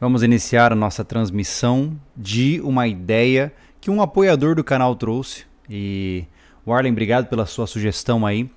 Vamos iniciar a nossa transmissão de uma ideia que um apoiador do canal trouxe. E Warlen, obrigado pela sua sugestão aí.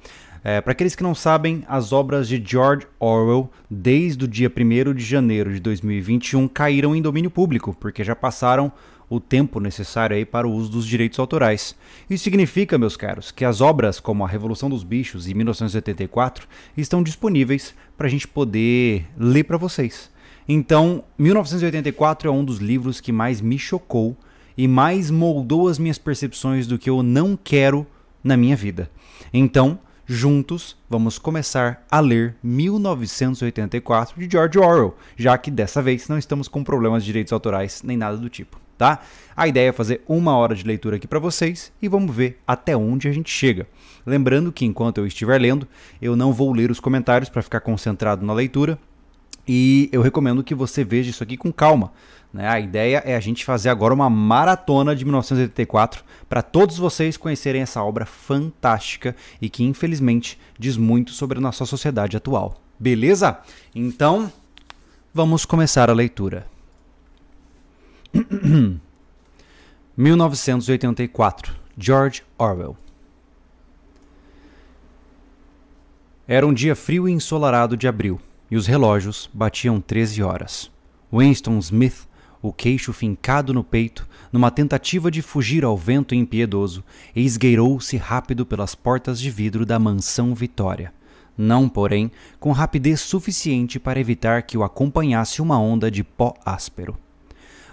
É, Para aqueles que não sabem, as obras de George Orwell, desde o dia 1 de janeiro de 2021, caíram em domínio público, porque já passaram o tempo necessário aí para o uso dos direitos autorais. Isso significa, meus caros, que as obras como A Revolução dos Bichos e 1984 estão disponíveis para a gente poder ler para vocês. Então, 1984 é um dos livros que mais me chocou e mais moldou as minhas percepções do que eu não quero na minha vida. Então, juntos, vamos começar a ler 1984 de George Orwell, já que dessa vez não estamos com problemas de direitos autorais nem nada do tipo, tá? A ideia é fazer uma hora de leitura aqui para vocês e vamos ver até onde a gente chega. Lembrando que enquanto eu estiver lendo, eu não vou ler os comentários para ficar concentrado na leitura, e eu recomendo que você veja isso aqui com calma. Né? A ideia é a gente fazer agora uma maratona de 1984 para todos vocês conhecerem essa obra fantástica e que infelizmente diz muito sobre a nossa sociedade atual. Beleza? Então, vamos começar a leitura. 1984, George Orwell. Era um dia frio e ensolarado de abril e os relógios batiam 13 horas. Winston Smith, o queixo fincado no peito, numa tentativa de fugir ao vento impiedoso, esgueirou-se rápido pelas portas de vidro da mansão Vitória. Não, porém, com rapidez suficiente para evitar que o acompanhasse uma onda de pó áspero.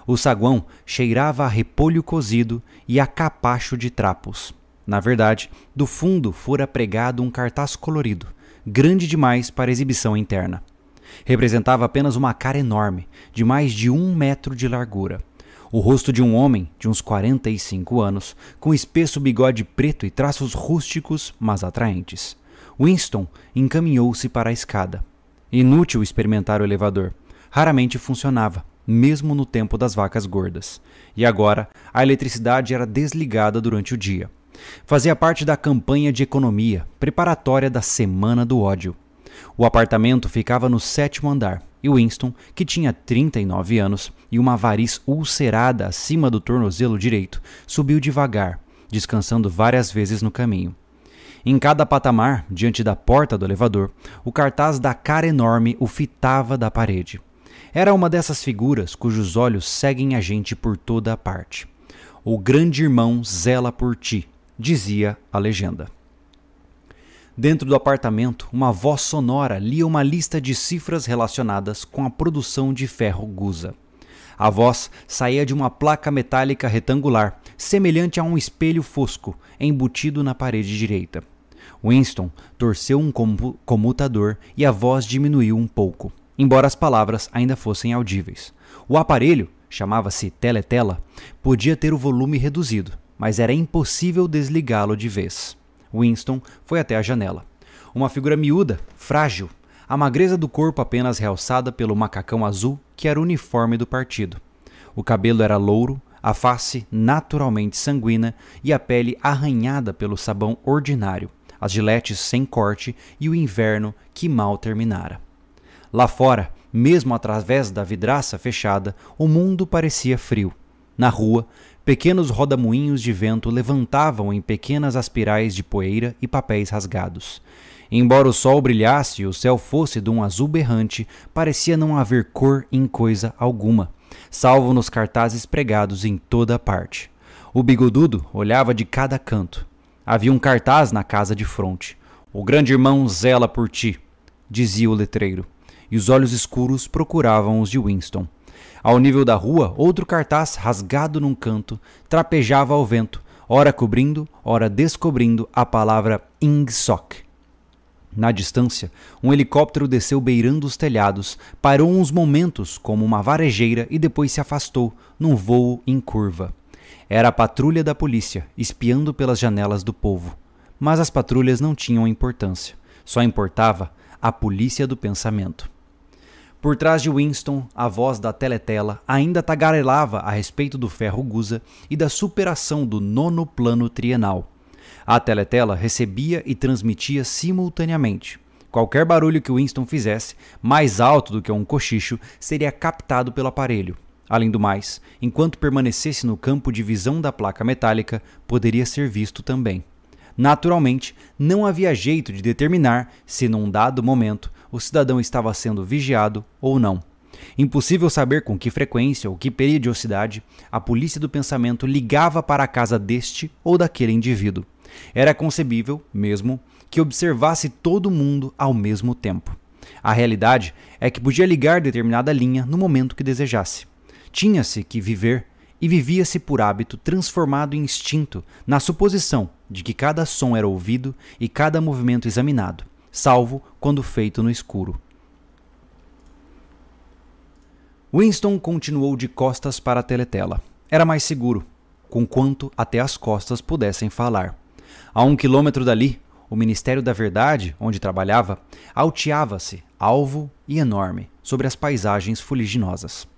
O saguão cheirava a repolho cozido e a capacho de trapos. Na verdade, do fundo fora pregado um cartaz colorido, grande demais para exibição interna. Representava apenas uma cara enorme, de mais de um metro de largura. O rosto de um homem de uns 45 anos, com espesso bigode preto e traços rústicos, mas atraentes. Winston encaminhou-se para a escada. Inútil experimentar o elevador. Raramente funcionava, mesmo no tempo das vacas gordas. E agora, a eletricidade era desligada durante o dia. Fazia parte da campanha de economia, preparatória da Semana do Ódio. O apartamento ficava no sétimo andar e Winston, que tinha 39 anos e uma variz ulcerada acima do tornozelo direito, subiu devagar, descansando várias vezes no caminho. Em cada patamar, diante da porta do elevador, o cartaz da cara enorme o fitava da parede. Era uma dessas figuras cujos olhos seguem a gente por toda a parte. O grande irmão zela por ti, dizia a legenda. Dentro do apartamento, uma voz sonora lia uma lista de cifras relacionadas com a produção de ferro gusa. A voz saía de uma placa metálica retangular, semelhante a um espelho fosco, embutido na parede direita. Winston torceu um comutador e a voz diminuiu um pouco, embora as palavras ainda fossem audíveis. O aparelho, chamava-se Teletela, podia ter o volume reduzido, mas era impossível desligá-lo de vez. Winston foi até a janela. Uma figura miúda, frágil, a magreza do corpo apenas realçada pelo macacão azul que era o uniforme do partido. O cabelo era louro, a face naturalmente sanguínea e a pele arranhada pelo sabão ordinário, as giletes sem corte e o inverno que mal terminara. Lá fora, mesmo através da vidraça fechada, o mundo parecia frio. Na rua, Pequenos rodamuinhos de vento levantavam em pequenas aspirais de poeira e papéis rasgados. Embora o sol brilhasse e o céu fosse de um azul berrante, parecia não haver cor em coisa alguma, salvo nos cartazes pregados em toda a parte. O bigodudo olhava de cada canto. Havia um cartaz na casa de fronte. O grande irmão zela por ti, dizia o letreiro, e os olhos escuros procuravam os de Winston. Ao nível da rua, outro cartaz rasgado num canto trapejava ao vento, ora cobrindo, ora descobrindo a palavra Ingsoc. Na distância, um helicóptero desceu beirando os telhados, parou uns momentos como uma varejeira e depois se afastou, num voo em curva. Era a patrulha da polícia, espiando pelas janelas do povo. Mas as patrulhas não tinham importância. Só importava a polícia do pensamento. Por trás de Winston, a voz da teletela ainda tagarelava a respeito do ferro gusa e da superação do nono plano trienal. A teletela recebia e transmitia simultaneamente. Qualquer barulho que Winston fizesse, mais alto do que um cochicho, seria captado pelo aparelho. Além do mais, enquanto permanecesse no campo de visão da placa metálica, poderia ser visto também. Naturalmente, não havia jeito de determinar se, num dado momento, o cidadão estava sendo vigiado ou não. Impossível saber com que frequência ou que periodicidade a polícia do pensamento ligava para a casa deste ou daquele indivíduo. Era concebível, mesmo, que observasse todo mundo ao mesmo tempo. A realidade é que podia ligar determinada linha no momento que desejasse. Tinha-se que viver e vivia-se por hábito transformado em instinto, na suposição de que cada som era ouvido e cada movimento examinado, salvo quando feito no escuro. Winston continuou de costas para a teletela. Era mais seguro, conquanto até as costas pudessem falar. A um quilômetro dali, o Ministério da Verdade, onde trabalhava, alteava-se, alvo e enorme, sobre as paisagens fuliginosas.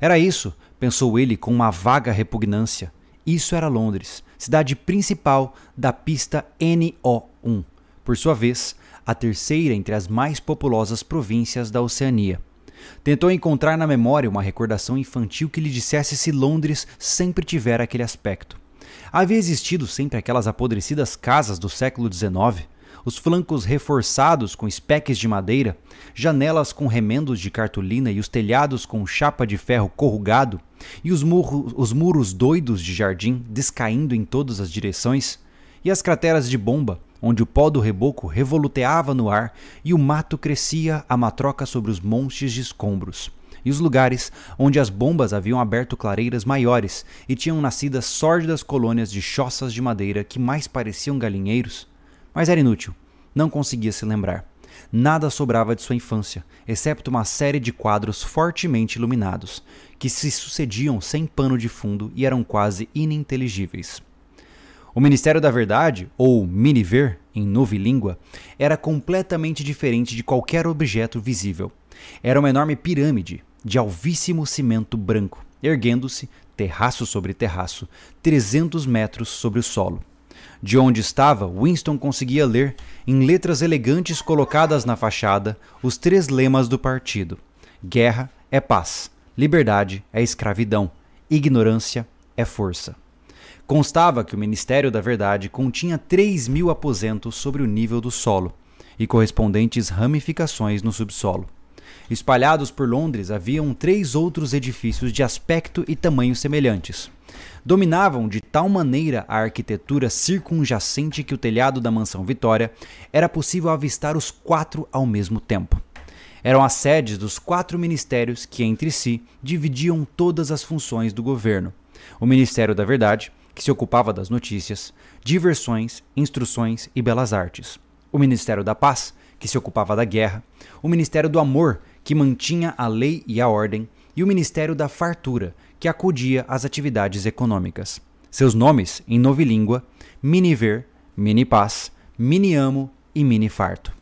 Era isso, pensou ele com uma vaga repugnância. Isso era Londres, cidade principal da pista NO1, por sua vez, a terceira entre as mais populosas províncias da Oceania. Tentou encontrar na memória uma recordação infantil que lhe dissesse se Londres sempre tivera aquele aspecto. Havia existido sempre aquelas apodrecidas casas do século XIX, os flancos reforçados com espeques de madeira, janelas com remendos de cartolina e os telhados com chapa de ferro corrugado, e os, murro, os muros doidos de jardim descaindo em todas as direções, e as crateras de bomba, onde o pó do reboco revoluteava no ar e o mato crescia a matroca sobre os montes de escombros, e os lugares onde as bombas haviam aberto clareiras maiores e tinham nascido as sórdidas colônias de choças de madeira que mais pareciam galinheiros. Mas era inútil, não conseguia se lembrar. Nada sobrava de sua infância, excepto uma série de quadros fortemente iluminados, que se sucediam sem pano de fundo e eram quase ininteligíveis. O Ministério da Verdade, ou Miniver, em novilíngua, era completamente diferente de qualquer objeto visível. Era uma enorme pirâmide de alvíssimo cimento branco, erguendo-se, terraço sobre terraço, 300 metros sobre o solo. De onde estava, Winston conseguia ler, em letras elegantes colocadas na fachada, os três lemas do partido: Guerra é paz, liberdade é escravidão, ignorância é força. Constava que o Ministério da Verdade continha 3 mil aposentos sobre o nível do solo e correspondentes ramificações no subsolo. Espalhados por Londres haviam três outros edifícios de aspecto e tamanho semelhantes. Dominavam de tal maneira a arquitetura circunjacente que o telhado da mansão Vitória era possível avistar os quatro ao mesmo tempo. Eram as sedes dos quatro ministérios que entre si dividiam todas as funções do governo: o Ministério da Verdade, que se ocupava das notícias, diversões, instruções e belas artes. O Ministério da Paz, que se ocupava da guerra. O Ministério do Amor, que mantinha a lei e a ordem. E o Ministério da Fartura, que acudia às atividades econômicas. Seus nomes, em novilíngua, Miniver, Mini Paz, Mini Amo e Mini Farto.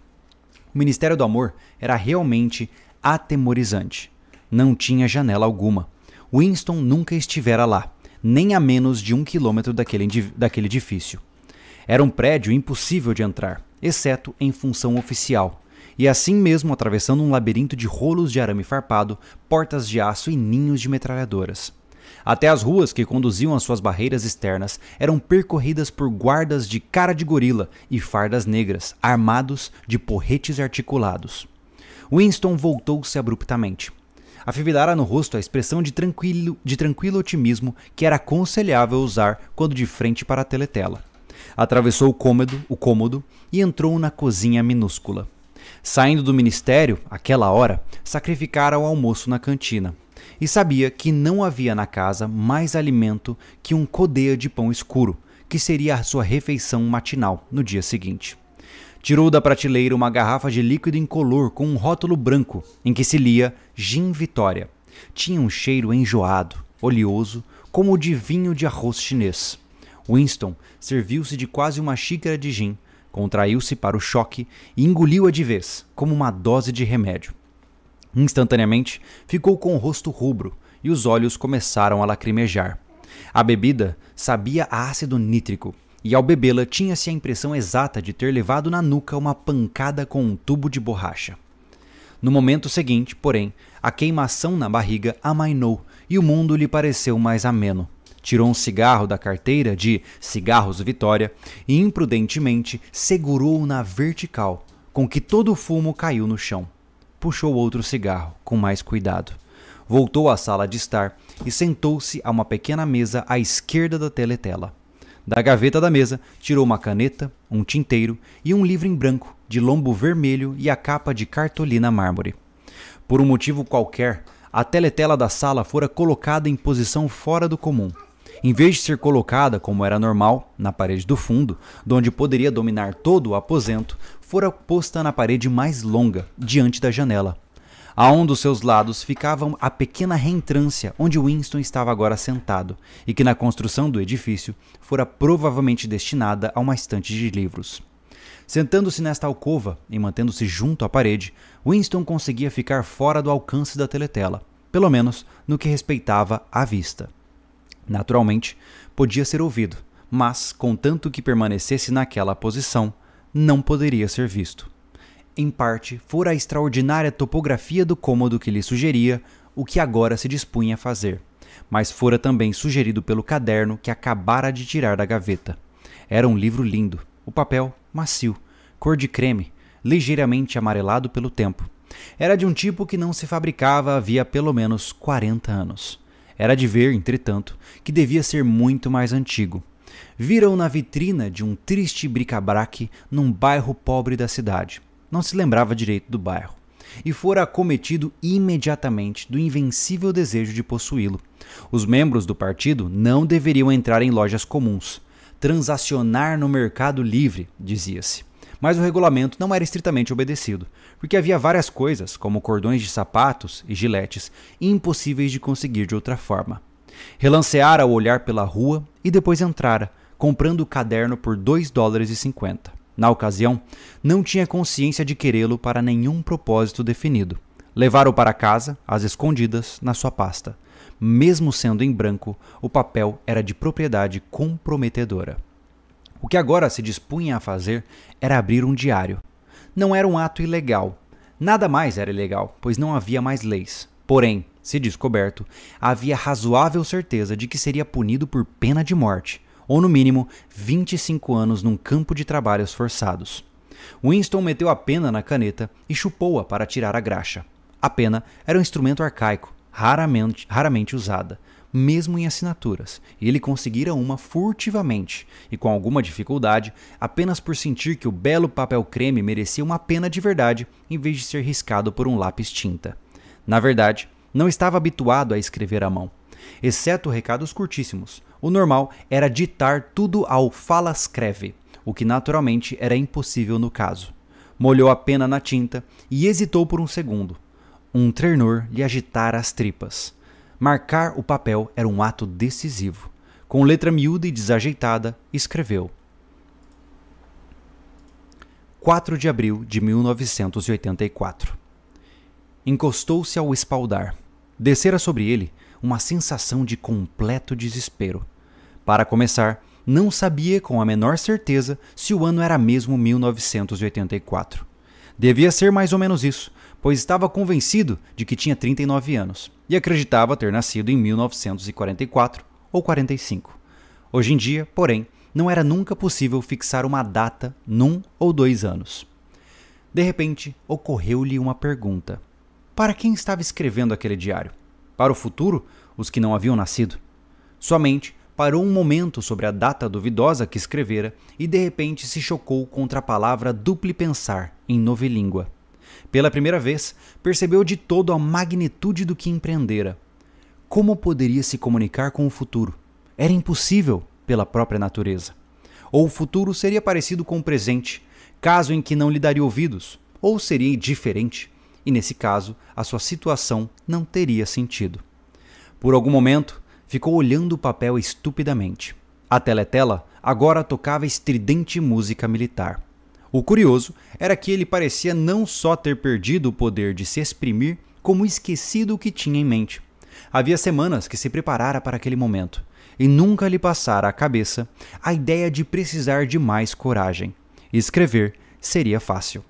O Ministério do Amor era realmente atemorizante. Não tinha janela alguma. Winston nunca estivera lá nem a menos de um quilômetro daquele, daquele edifício. Era um prédio impossível de entrar, exceto em função oficial, e assim mesmo atravessando um labirinto de rolos de arame farpado, portas de aço e ninhos de metralhadoras. Até as ruas que conduziam às suas barreiras externas eram percorridas por guardas de cara de gorila e fardas negras, armados de porretes articulados. Winston voltou-se abruptamente afivelara no rosto a expressão de tranquilo, de tranquilo otimismo que era aconselhável usar quando de frente para a teletela. Atravessou o cômodo, o cômodo e entrou na cozinha minúscula. Saindo do ministério, àquela hora, sacrificara o almoço na cantina. E sabia que não havia na casa mais alimento que um codeia de pão escuro, que seria a sua refeição matinal no dia seguinte. Tirou da prateleira uma garrafa de líquido incolor com um rótulo branco em que se lia Gin Vitória. Tinha um cheiro enjoado, oleoso, como o de vinho de arroz chinês. Winston serviu-se de quase uma xícara de gin, contraiu-se para o choque e engoliu-a de vez, como uma dose de remédio. Instantaneamente ficou com o rosto rubro e os olhos começaram a lacrimejar. A bebida sabia a ácido nítrico e ao bebê-la tinha-se a impressão exata de ter levado na nuca uma pancada com um tubo de borracha. No momento seguinte, porém, a queimação na barriga amainou e o mundo lhe pareceu mais ameno. Tirou um cigarro da carteira de Cigarros Vitória e imprudentemente segurou-o na vertical, com que todo o fumo caiu no chão. Puxou outro cigarro, com mais cuidado. Voltou à sala de estar e sentou-se a uma pequena mesa à esquerda da teletela. Da gaveta da mesa, tirou uma caneta, um tinteiro e um livro em branco, de lombo vermelho e a capa de cartolina mármore. Por um motivo qualquer, a teletela da sala fora colocada em posição fora do comum. Em vez de ser colocada, como era normal, na parede do fundo, onde poderia dominar todo o aposento, fora posta na parede mais longa, diante da janela. A um dos seus lados ficava a pequena reentrância onde Winston estava agora sentado, e que na construção do edifício fora provavelmente destinada a uma estante de livros. Sentando-se nesta alcova e mantendo-se junto à parede, Winston conseguia ficar fora do alcance da teletela, pelo menos no que respeitava à vista. Naturalmente, podia ser ouvido, mas, contanto que permanecesse naquela posição, não poderia ser visto em parte, fora a extraordinária topografia do cômodo que lhe sugeria o que agora se dispunha a fazer, mas fora também sugerido pelo caderno que acabara de tirar da gaveta. Era um livro lindo, o papel macio, cor de creme, ligeiramente amarelado pelo tempo. Era de um tipo que não se fabricava havia pelo menos 40 anos. Era de ver, entretanto, que devia ser muito mais antigo. Viram na vitrina de um triste bric-a-brac num bairro pobre da cidade não se lembrava direito do bairro, e fora acometido imediatamente do invencível desejo de possuí-lo. Os membros do partido não deveriam entrar em lojas comuns, transacionar no mercado livre, dizia-se. Mas o regulamento não era estritamente obedecido, porque havia várias coisas, como cordões de sapatos e giletes, impossíveis de conseguir de outra forma. Relanceara ao olhar pela rua e depois entrara, comprando o caderno por 2 dólares e 50. Na ocasião, não tinha consciência de querê-lo para nenhum propósito definido. Levaram-o para casa, às escondidas, na sua pasta. Mesmo sendo em branco, o papel era de propriedade comprometedora. O que agora se dispunha a fazer era abrir um diário. Não era um ato ilegal. Nada mais era ilegal, pois não havia mais leis. Porém, se descoberto, havia razoável certeza de que seria punido por pena de morte, ou no mínimo 25 anos num campo de trabalhos forçados. Winston meteu a pena na caneta e chupou-a para tirar a graxa. A pena era um instrumento arcaico, raramente, raramente usada, mesmo em assinaturas, e ele conseguira uma furtivamente, e com alguma dificuldade, apenas por sentir que o belo papel creme merecia uma pena de verdade em vez de ser riscado por um lápis tinta. Na verdade, não estava habituado a escrever à mão, exceto recados curtíssimos, o normal era ditar tudo ao fala-escreve, o que naturalmente era impossível no caso. Molhou a pena na tinta e hesitou por um segundo. Um tremor lhe agitara as tripas. Marcar o papel era um ato decisivo. Com letra miúda e desajeitada, escreveu: 4 de abril de 1984. Encostou-se ao espaldar. Descera sobre ele uma sensação de completo desespero. Para começar, não sabia com a menor certeza se o ano era mesmo 1984. Devia ser mais ou menos isso, pois estava convencido de que tinha 39 anos e acreditava ter nascido em 1944 ou 45. Hoje em dia, porém, não era nunca possível fixar uma data num ou dois anos. De repente, ocorreu-lhe uma pergunta: Para quem estava escrevendo aquele diário? Para o futuro, os que não haviam nascido. Sua mente parou um momento sobre a data duvidosa que escrevera e de repente se chocou contra a palavra dupli pensar em novilíngua. Pela primeira vez, percebeu de todo a magnitude do que empreendera. Como poderia se comunicar com o futuro? Era impossível pela própria natureza. Ou o futuro seria parecido com o presente, caso em que não lhe daria ouvidos, ou seria diferente, e nesse caso a sua situação não teria sentido. Por algum momento, ficou olhando o papel estupidamente. A teletela agora tocava estridente música militar. O curioso era que ele parecia não só ter perdido o poder de se exprimir, como esquecido o que tinha em mente. Havia semanas que se preparara para aquele momento, e nunca lhe passara à cabeça a ideia de precisar de mais coragem. Escrever seria fácil.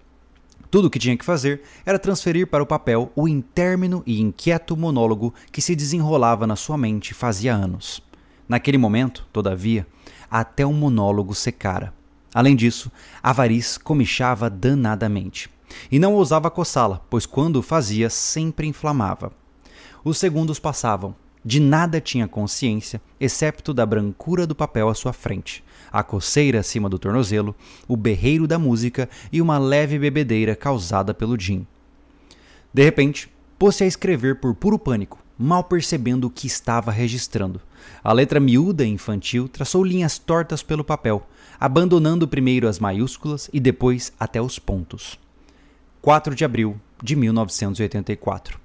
Tudo o que tinha que fazer era transferir para o papel o intermino e inquieto monólogo que se desenrolava na sua mente fazia anos. Naquele momento, todavia, até o monólogo secara. Além disso, a variz comichava danadamente. E não ousava coçá-la, pois quando o fazia sempre inflamava. Os segundos passavam. De nada tinha consciência, excepto da brancura do papel à sua frente a coceira acima do tornozelo, o berreiro da música e uma leve bebedeira causada pelo gin. De repente, pôs-se a escrever por puro pânico, mal percebendo o que estava registrando. A letra miúda e infantil traçou linhas tortas pelo papel, abandonando primeiro as maiúsculas e depois até os pontos. 4 de abril de 1984.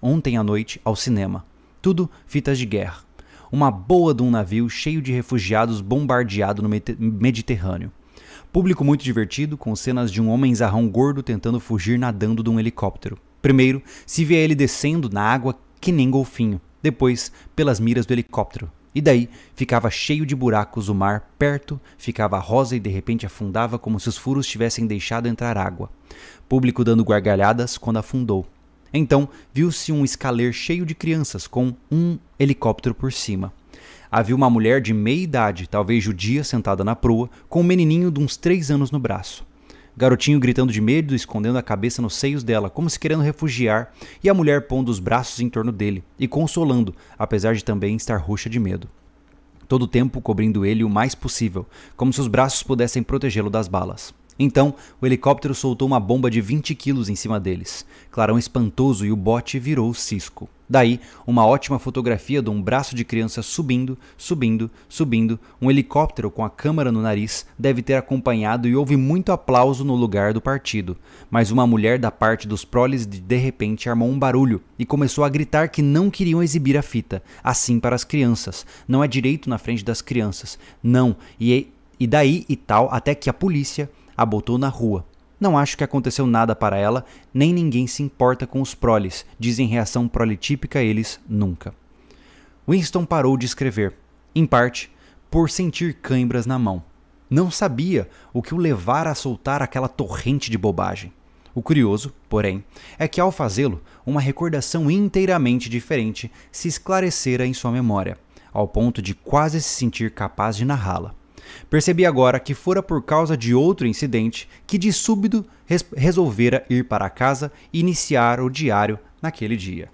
Ontem à noite, ao cinema. Tudo fitas de guerra uma boa de um navio cheio de refugiados bombardeado no Mediterrâneo. Público muito divertido, com cenas de um homem zarrão gordo tentando fugir nadando de um helicóptero. Primeiro, se vê ele descendo na água que nem golfinho, depois, pelas miras do helicóptero. E daí ficava cheio de buracos o mar, perto, ficava rosa e de repente afundava como se os furos tivessem deixado entrar água. Público dando gargalhadas quando afundou. Então viu-se um escaler cheio de crianças com um helicóptero por cima. Havia uma mulher de meia idade, talvez judia, sentada na proa, com um menininho de uns três anos no braço. Garotinho gritando de medo, escondendo a cabeça nos seios dela, como se querendo refugiar, e a mulher pondo os braços em torno dele e consolando, apesar de também estar roxa de medo. Todo o tempo cobrindo ele o mais possível, como se os braços pudessem protegê-lo das balas. Então, o helicóptero soltou uma bomba de 20 quilos em cima deles. Clarão espantoso e o bote virou cisco. Daí, uma ótima fotografia de um braço de criança subindo, subindo, subindo. Um helicóptero com a câmera no nariz deve ter acompanhado e houve muito aplauso no lugar do partido. Mas uma mulher da parte dos proles de, repente armou um barulho e começou a gritar que não queriam exibir a fita. Assim para as crianças. Não é direito na frente das crianças. Não. E, e daí e tal, até que a polícia a botou na rua. Não acho que aconteceu nada para ela, nem ninguém se importa com os proles, dizem reação prolitípica eles nunca. Winston parou de escrever, em parte por sentir cãibras na mão. Não sabia o que o levara a soltar aquela torrente de bobagem. O curioso, porém, é que ao fazê-lo, uma recordação inteiramente diferente se esclarecera em sua memória, ao ponto de quase se sentir capaz de narrá-la. Percebi agora que fora por causa de outro incidente que de súbito res resolvera ir para casa e iniciar o diário naquele dia.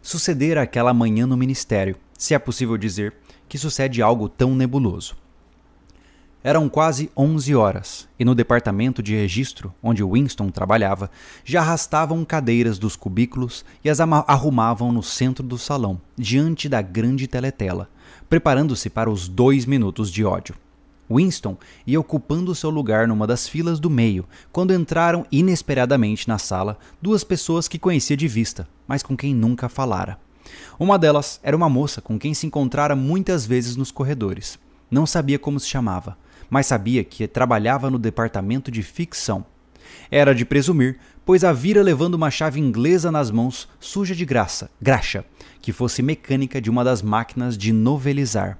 Sucedera aquela manhã no ministério, se é possível dizer que sucede algo tão nebuloso. Eram quase 11 horas, e no departamento de registro, onde Winston trabalhava, já arrastavam cadeiras dos cubículos e as arrumavam no centro do salão, diante da grande teletela, preparando-se para os dois minutos de ódio. Winston ia ocupando seu lugar numa das filas do meio, quando entraram inesperadamente na sala duas pessoas que conhecia de vista, mas com quem nunca falara. Uma delas era uma moça com quem se encontrara muitas vezes nos corredores. Não sabia como se chamava, mas sabia que trabalhava no departamento de ficção. Era de presumir, pois a vira levando uma chave inglesa nas mãos, suja de graça, graxa, que fosse mecânica de uma das máquinas de novelizar.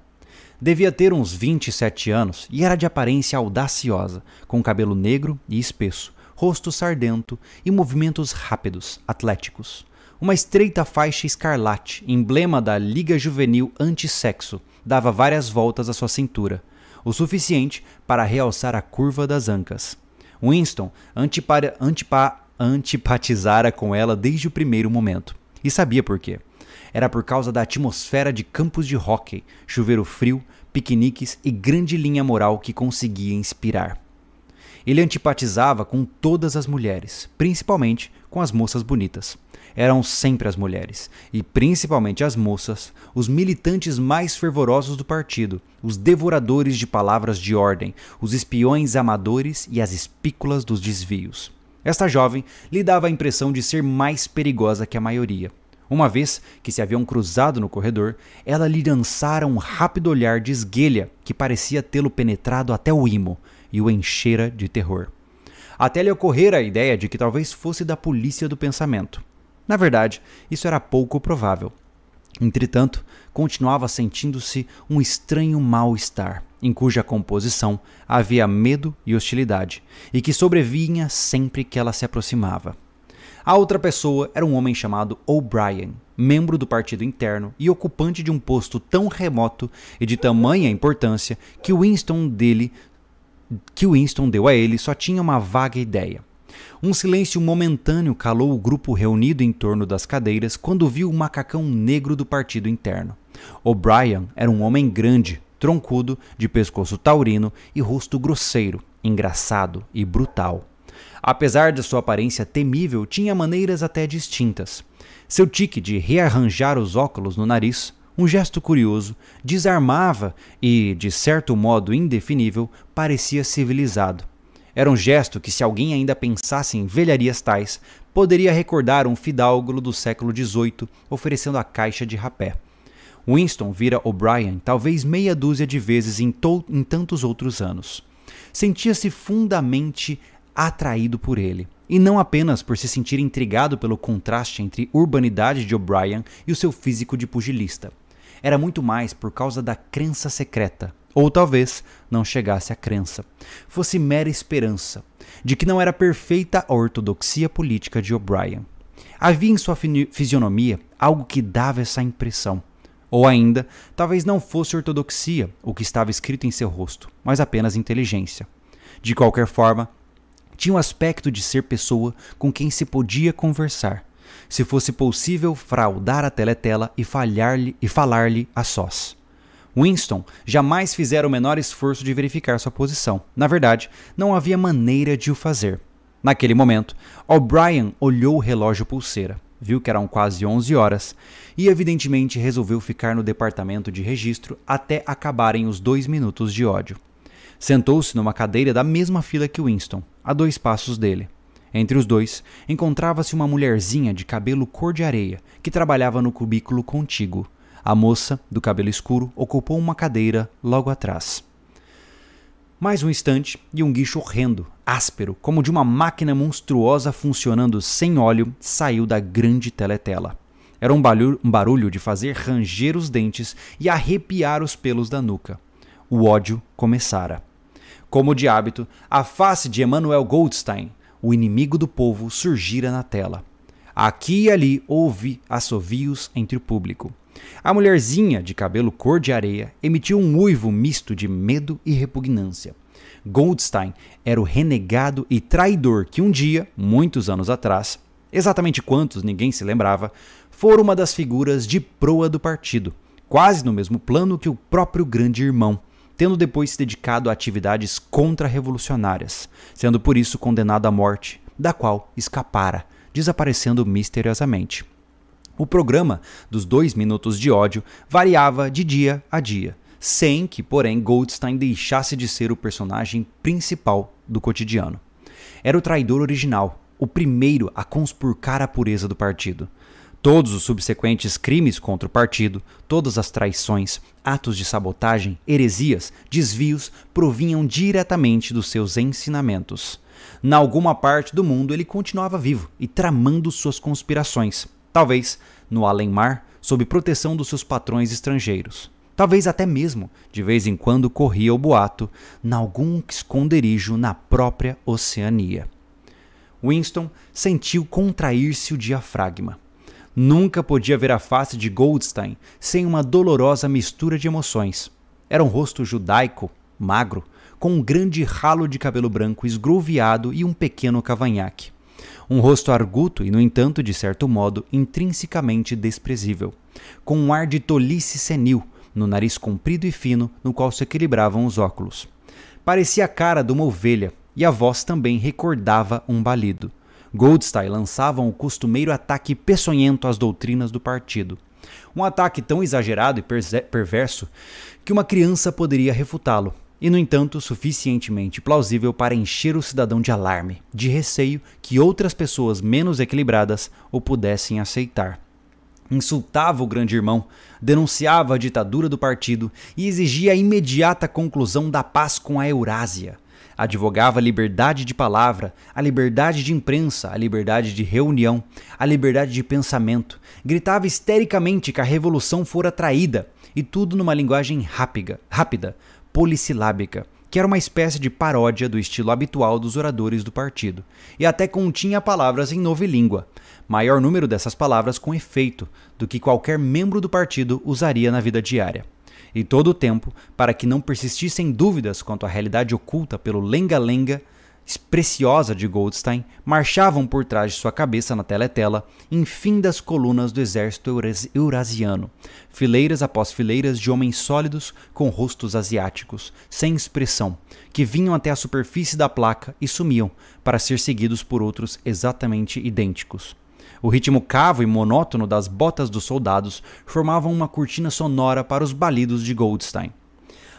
Devia ter uns 27 anos e era de aparência audaciosa, com cabelo negro e espesso, rosto sardento e movimentos rápidos, atléticos. Uma estreita faixa escarlate, emblema da Liga Juvenil Antissexo, dava várias voltas à sua cintura, o suficiente para realçar a curva das ancas. Winston antipara, antipa, antipatizara com ela desde o primeiro momento. E sabia por quê. Era por causa da atmosfera de campos de hóquei, chuveiro frio, piqueniques e grande linha moral que conseguia inspirar. Ele antipatizava com todas as mulheres, principalmente com as moças bonitas. Eram sempre as mulheres, e principalmente as moças, os militantes mais fervorosos do partido, os devoradores de palavras de ordem, os espiões amadores e as espículas dos desvios. Esta jovem lhe dava a impressão de ser mais perigosa que a maioria. Uma vez que se haviam cruzado no corredor, ela lhe lançara um rápido olhar de esguelha que parecia tê-lo penetrado até o imo e o enchera de terror. Até lhe ocorrera a ideia de que talvez fosse da polícia do pensamento. Na verdade, isso era pouco provável. Entretanto, continuava sentindo-se um estranho mal-estar, em cuja composição havia medo e hostilidade, e que sobrevinha sempre que ela se aproximava. A outra pessoa era um homem chamado O'Brien, membro do partido interno e ocupante de um posto tão remoto e de tamanha importância que Winston dele que Winston deu a ele só tinha uma vaga ideia. Um silêncio momentâneo calou o grupo reunido em torno das cadeiras quando viu o macacão negro do partido interno. O'Brien era um homem grande, troncudo, de pescoço taurino e rosto grosseiro, engraçado e brutal. Apesar de sua aparência temível, tinha maneiras até distintas. Seu tique de rearranjar os óculos no nariz, um gesto curioso, desarmava e, de certo modo indefinível, parecia civilizado. Era um gesto que, se alguém ainda pensasse em velharias tais, poderia recordar um fidalgo do século XVIII oferecendo a caixa de rapé. Winston vira O'Brien talvez meia dúzia de vezes em, em tantos outros anos. Sentia-se fundamente atraído por ele, e não apenas por se sentir intrigado pelo contraste entre urbanidade de O'Brien e o seu físico de pugilista. Era muito mais por causa da crença secreta, ou talvez não chegasse à crença, fosse mera esperança, de que não era perfeita a ortodoxia política de O'Brien. Havia em sua fisionomia algo que dava essa impressão. Ou ainda, talvez não fosse ortodoxia o que estava escrito em seu rosto, mas apenas inteligência. De qualquer forma, tinha o aspecto de ser pessoa com quem se podia conversar, se fosse possível fraudar a teletela e, falhar-lhe e falar-lhe a sós. Winston jamais fizera o menor esforço de verificar sua posição. Na verdade, não havia maneira de o fazer. Naquele momento, O'Brien olhou o relógio pulseira, viu que eram quase 11 horas e, evidentemente, resolveu ficar no departamento de registro até acabarem os dois minutos de ódio. Sentou-se numa cadeira da mesma fila que Winston, a dois passos dele. Entre os dois, encontrava-se uma mulherzinha de cabelo cor de areia que trabalhava no cubículo contíguo. A moça, do cabelo escuro, ocupou uma cadeira logo atrás. Mais um instante e um guicho horrendo, áspero, como de uma máquina monstruosa funcionando sem óleo, saiu da grande teletela. Era um barulho, de fazer ranger os dentes e arrepiar os pelos da nuca. O ódio começara. Como de hábito, a face de Emmanuel Goldstein, o inimigo do povo, surgira na tela. Aqui e ali houve assovios entre o público. A mulherzinha, de cabelo cor de areia, emitiu um uivo misto de medo e repugnância. Goldstein era o renegado e traidor que um dia, muitos anos atrás, exatamente quantos ninguém se lembrava, fora uma das figuras de proa do partido, quase no mesmo plano que o próprio grande irmão, tendo depois se dedicado a atividades contra-revolucionárias, sendo por isso condenado à morte, da qual escapara, desaparecendo misteriosamente. O programa dos dois minutos de ódio variava de dia a dia, sem que, porém, Goldstein deixasse de ser o personagem principal do cotidiano. Era o traidor original, o primeiro a conspurcar a pureza do partido. Todos os subsequentes crimes contra o partido, todas as traições, atos de sabotagem, heresias, desvios provinham diretamente dos seus ensinamentos. Na alguma parte do mundo ele continuava vivo e tramando suas conspirações, talvez no além-mar, sob proteção dos seus patrões estrangeiros. Talvez até mesmo, de vez em quando, corria o boato, algum esconderijo na própria Oceania. Winston sentiu contrair-se o diafragma. Nunca podia ver a face de Goldstein sem uma dolorosa mistura de emoções. Era um rosto judaico, magro, com um grande ralo de cabelo branco esgrouviado e um pequeno cavanhaque. Um rosto arguto e, no entanto, de certo modo, intrinsecamente desprezível, com um ar de tolice senil, no nariz comprido e fino, no qual se equilibravam os óculos. Parecia a cara de uma ovelha, e a voz também recordava um balido. Goldstein lançava um costumeiro ataque peçonhento às doutrinas do partido. Um ataque tão exagerado e perverso que uma criança poderia refutá-lo, e, no entanto, suficientemente plausível para encher o cidadão de alarme, de receio que outras pessoas menos equilibradas o pudessem aceitar. Insultava o grande irmão, denunciava a ditadura do partido e exigia a imediata conclusão da paz com a Eurásia. Advogava a liberdade de palavra, a liberdade de imprensa, a liberdade de reunião, a liberdade de pensamento. Gritava histericamente que a revolução fora traída, e tudo numa linguagem rápida, rápida, polissilábica, que era uma espécie de paródia do estilo habitual dos oradores do partido, e até continha palavras em nova língua, maior número dessas palavras com efeito do que qualquer membro do partido usaria na vida diária. E todo o tempo para que não persistissem dúvidas quanto à realidade oculta pelo lenga-lenga preciosa de Goldstein, marchavam por trás de sua cabeça na teletela, em fim das colunas do exército eurasiano, fileiras após fileiras de homens sólidos com rostos asiáticos, sem expressão, que vinham até a superfície da placa e sumiam, para ser seguidos por outros exatamente idênticos. O ritmo cavo e monótono das botas dos soldados formavam uma cortina sonora para os balidos de Goldstein.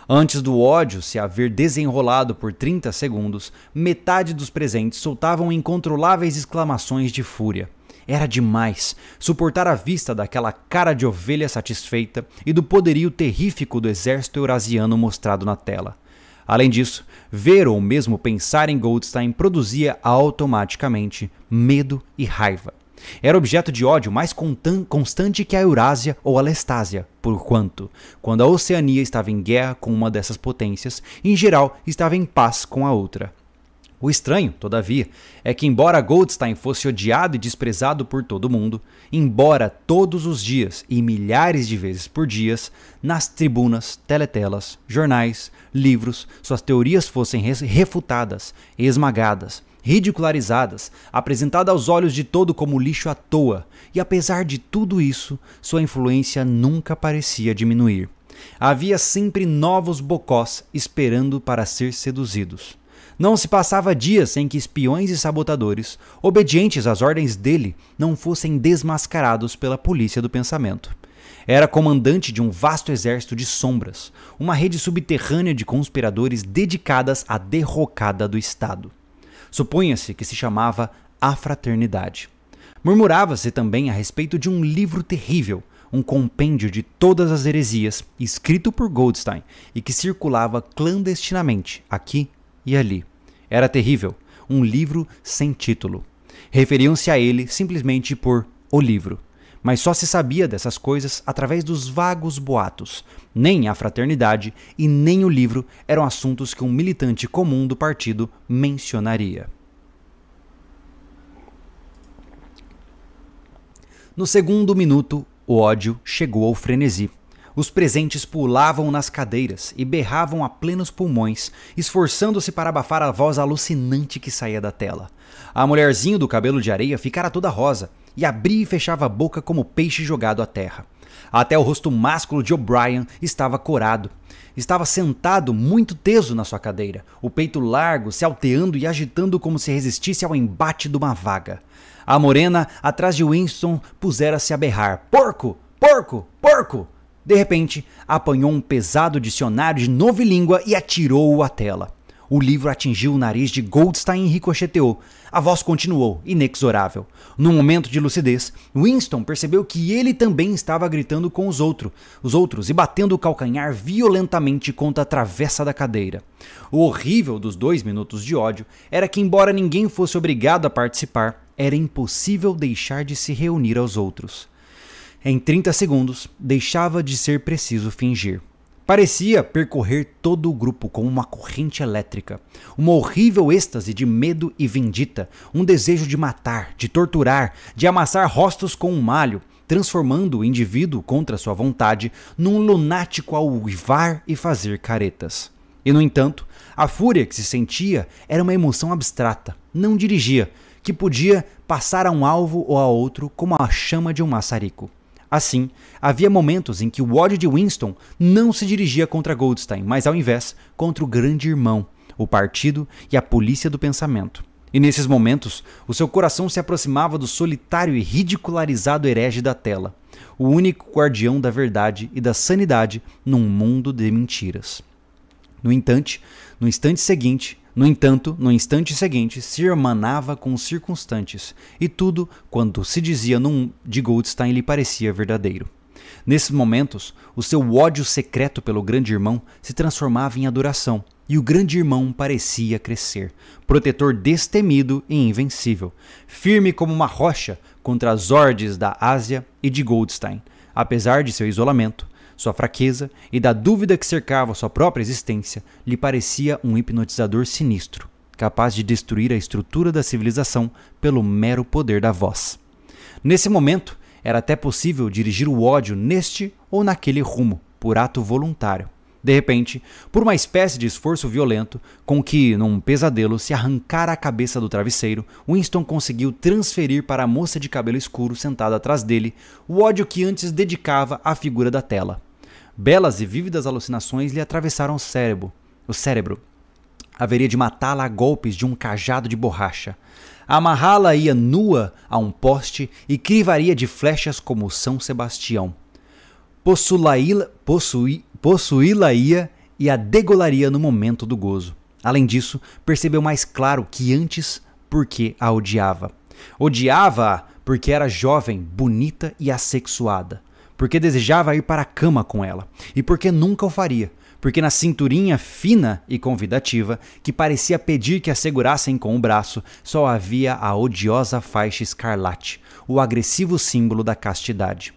Antes do ódio se haver desenrolado por 30 segundos, metade dos presentes soltavam incontroláveis exclamações de fúria. Era demais suportar a vista daquela cara de ovelha satisfeita e do poderio terrífico do exército eurasiano mostrado na tela. Além disso, ver ou mesmo pensar em Goldstein produzia automaticamente medo e raiva. Era objeto de ódio mais constante que a Eurásia ou a Lestásia, porquanto, quando a Oceania estava em guerra com uma dessas potências, em geral estava em paz com a outra. O estranho, todavia, é que, embora Goldstein fosse odiado e desprezado por todo mundo, embora todos os dias e milhares de vezes por dias, nas tribunas, teletelas, jornais, livros, suas teorias fossem refutadas, esmagadas, ridicularizadas, apresentada aos olhos de todo como lixo à toa, e apesar de tudo isso, sua influência nunca parecia diminuir. Havia sempre novos bocós esperando para ser seduzidos. Não se passava dia sem que espiões e sabotadores, obedientes às ordens dele, não fossem desmascarados pela polícia do pensamento. Era comandante de um vasto exército de sombras, uma rede subterrânea de conspiradores dedicadas à derrocada do Estado. Supunha-se que se chamava A Fraternidade. Murmurava-se também a respeito de um livro terrível, um compêndio de todas as heresias, escrito por Goldstein e que circulava clandestinamente aqui e ali. Era terrível, um livro sem título. Referiam-se a ele simplesmente por O Livro. Mas só se sabia dessas coisas através dos vagos boatos. Nem a fraternidade e nem o livro eram assuntos que um militante comum do partido mencionaria. No segundo minuto, o ódio chegou ao frenesi. Os presentes pulavam nas cadeiras e berravam a plenos pulmões, esforçando-se para abafar a voz alucinante que saía da tela. A mulherzinha do cabelo de areia ficara toda rosa e abria e fechava a boca como peixe jogado à terra. Até o rosto másculo de O'Brien estava corado. Estava sentado muito teso na sua cadeira, o peito largo, se alteando e agitando como se resistisse ao embate de uma vaga. A morena, atrás de Winston, pusera-se a berrar: Porco! Porco! Porco! De repente, apanhou um pesado dicionário de novilíngua e atirou-o à tela. O livro atingiu o nariz de Goldstein e ricocheteou. A voz continuou, inexorável. Num momento de lucidez, Winston percebeu que ele também estava gritando com os outros, os outros e batendo o calcanhar violentamente contra a travessa da cadeira. O horrível dos dois minutos de ódio era que, embora ninguém fosse obrigado a participar, era impossível deixar de se reunir aos outros. Em 30 segundos, deixava de ser preciso fingir. Parecia percorrer todo o grupo como uma corrente elétrica, uma horrível êxtase de medo e vindita, um desejo de matar, de torturar, de amassar rostos com um malho, transformando o indivíduo contra sua vontade num lunático ao uivar e fazer caretas. E no entanto, a fúria que se sentia era uma emoção abstrata, não dirigia, que podia passar a um alvo ou a outro como a chama de um maçarico. Assim, havia momentos em que o ódio de Winston não se dirigia contra Goldstein, mas ao invés contra o grande irmão, o partido e a polícia do pensamento. E nesses momentos, o seu coração se aproximava do solitário e ridicularizado herege da tela, o único guardião da verdade e da sanidade num mundo de mentiras. No entanto, no instante seguinte, no entanto, no instante seguinte, se irmanava com os circunstantes, e tudo, quando se dizia num de Goldstein, lhe parecia verdadeiro. Nesses momentos, o seu ódio secreto pelo grande irmão se transformava em adoração, e o grande irmão parecia crescer, protetor destemido e invencível, firme como uma rocha contra as hordes da Ásia e de Goldstein, apesar de seu isolamento, sua fraqueza e da dúvida que cercava sua própria existência, lhe parecia um hipnotizador sinistro, capaz de destruir a estrutura da civilização pelo mero poder da voz. Nesse momento, era até possível dirigir o ódio neste ou naquele rumo, por ato voluntário. De repente, por uma espécie de esforço violento, com que, num pesadelo, se arrancara a cabeça do travesseiro, Winston conseguiu transferir para a moça de cabelo escuro sentada atrás dele o ódio que antes dedicava à figura da tela. Belas e vívidas alucinações lhe atravessaram o cérebro. O cérebro. Haveria de matá-la a golpes de um cajado de borracha. Amarrá-la ia nua a um poste e crivaria de flechas como São Sebastião. Possuí-la ia e a degolaria no momento do gozo. Além disso, percebeu mais claro que antes porque a odiava. Odiava-a porque era jovem, bonita e assexuada porque desejava ir para a cama com ela, e porque nunca o faria, porque na cinturinha fina e convidativa, que parecia pedir que a segurassem com o braço, só havia a odiosa faixa escarlate, o agressivo símbolo da castidade.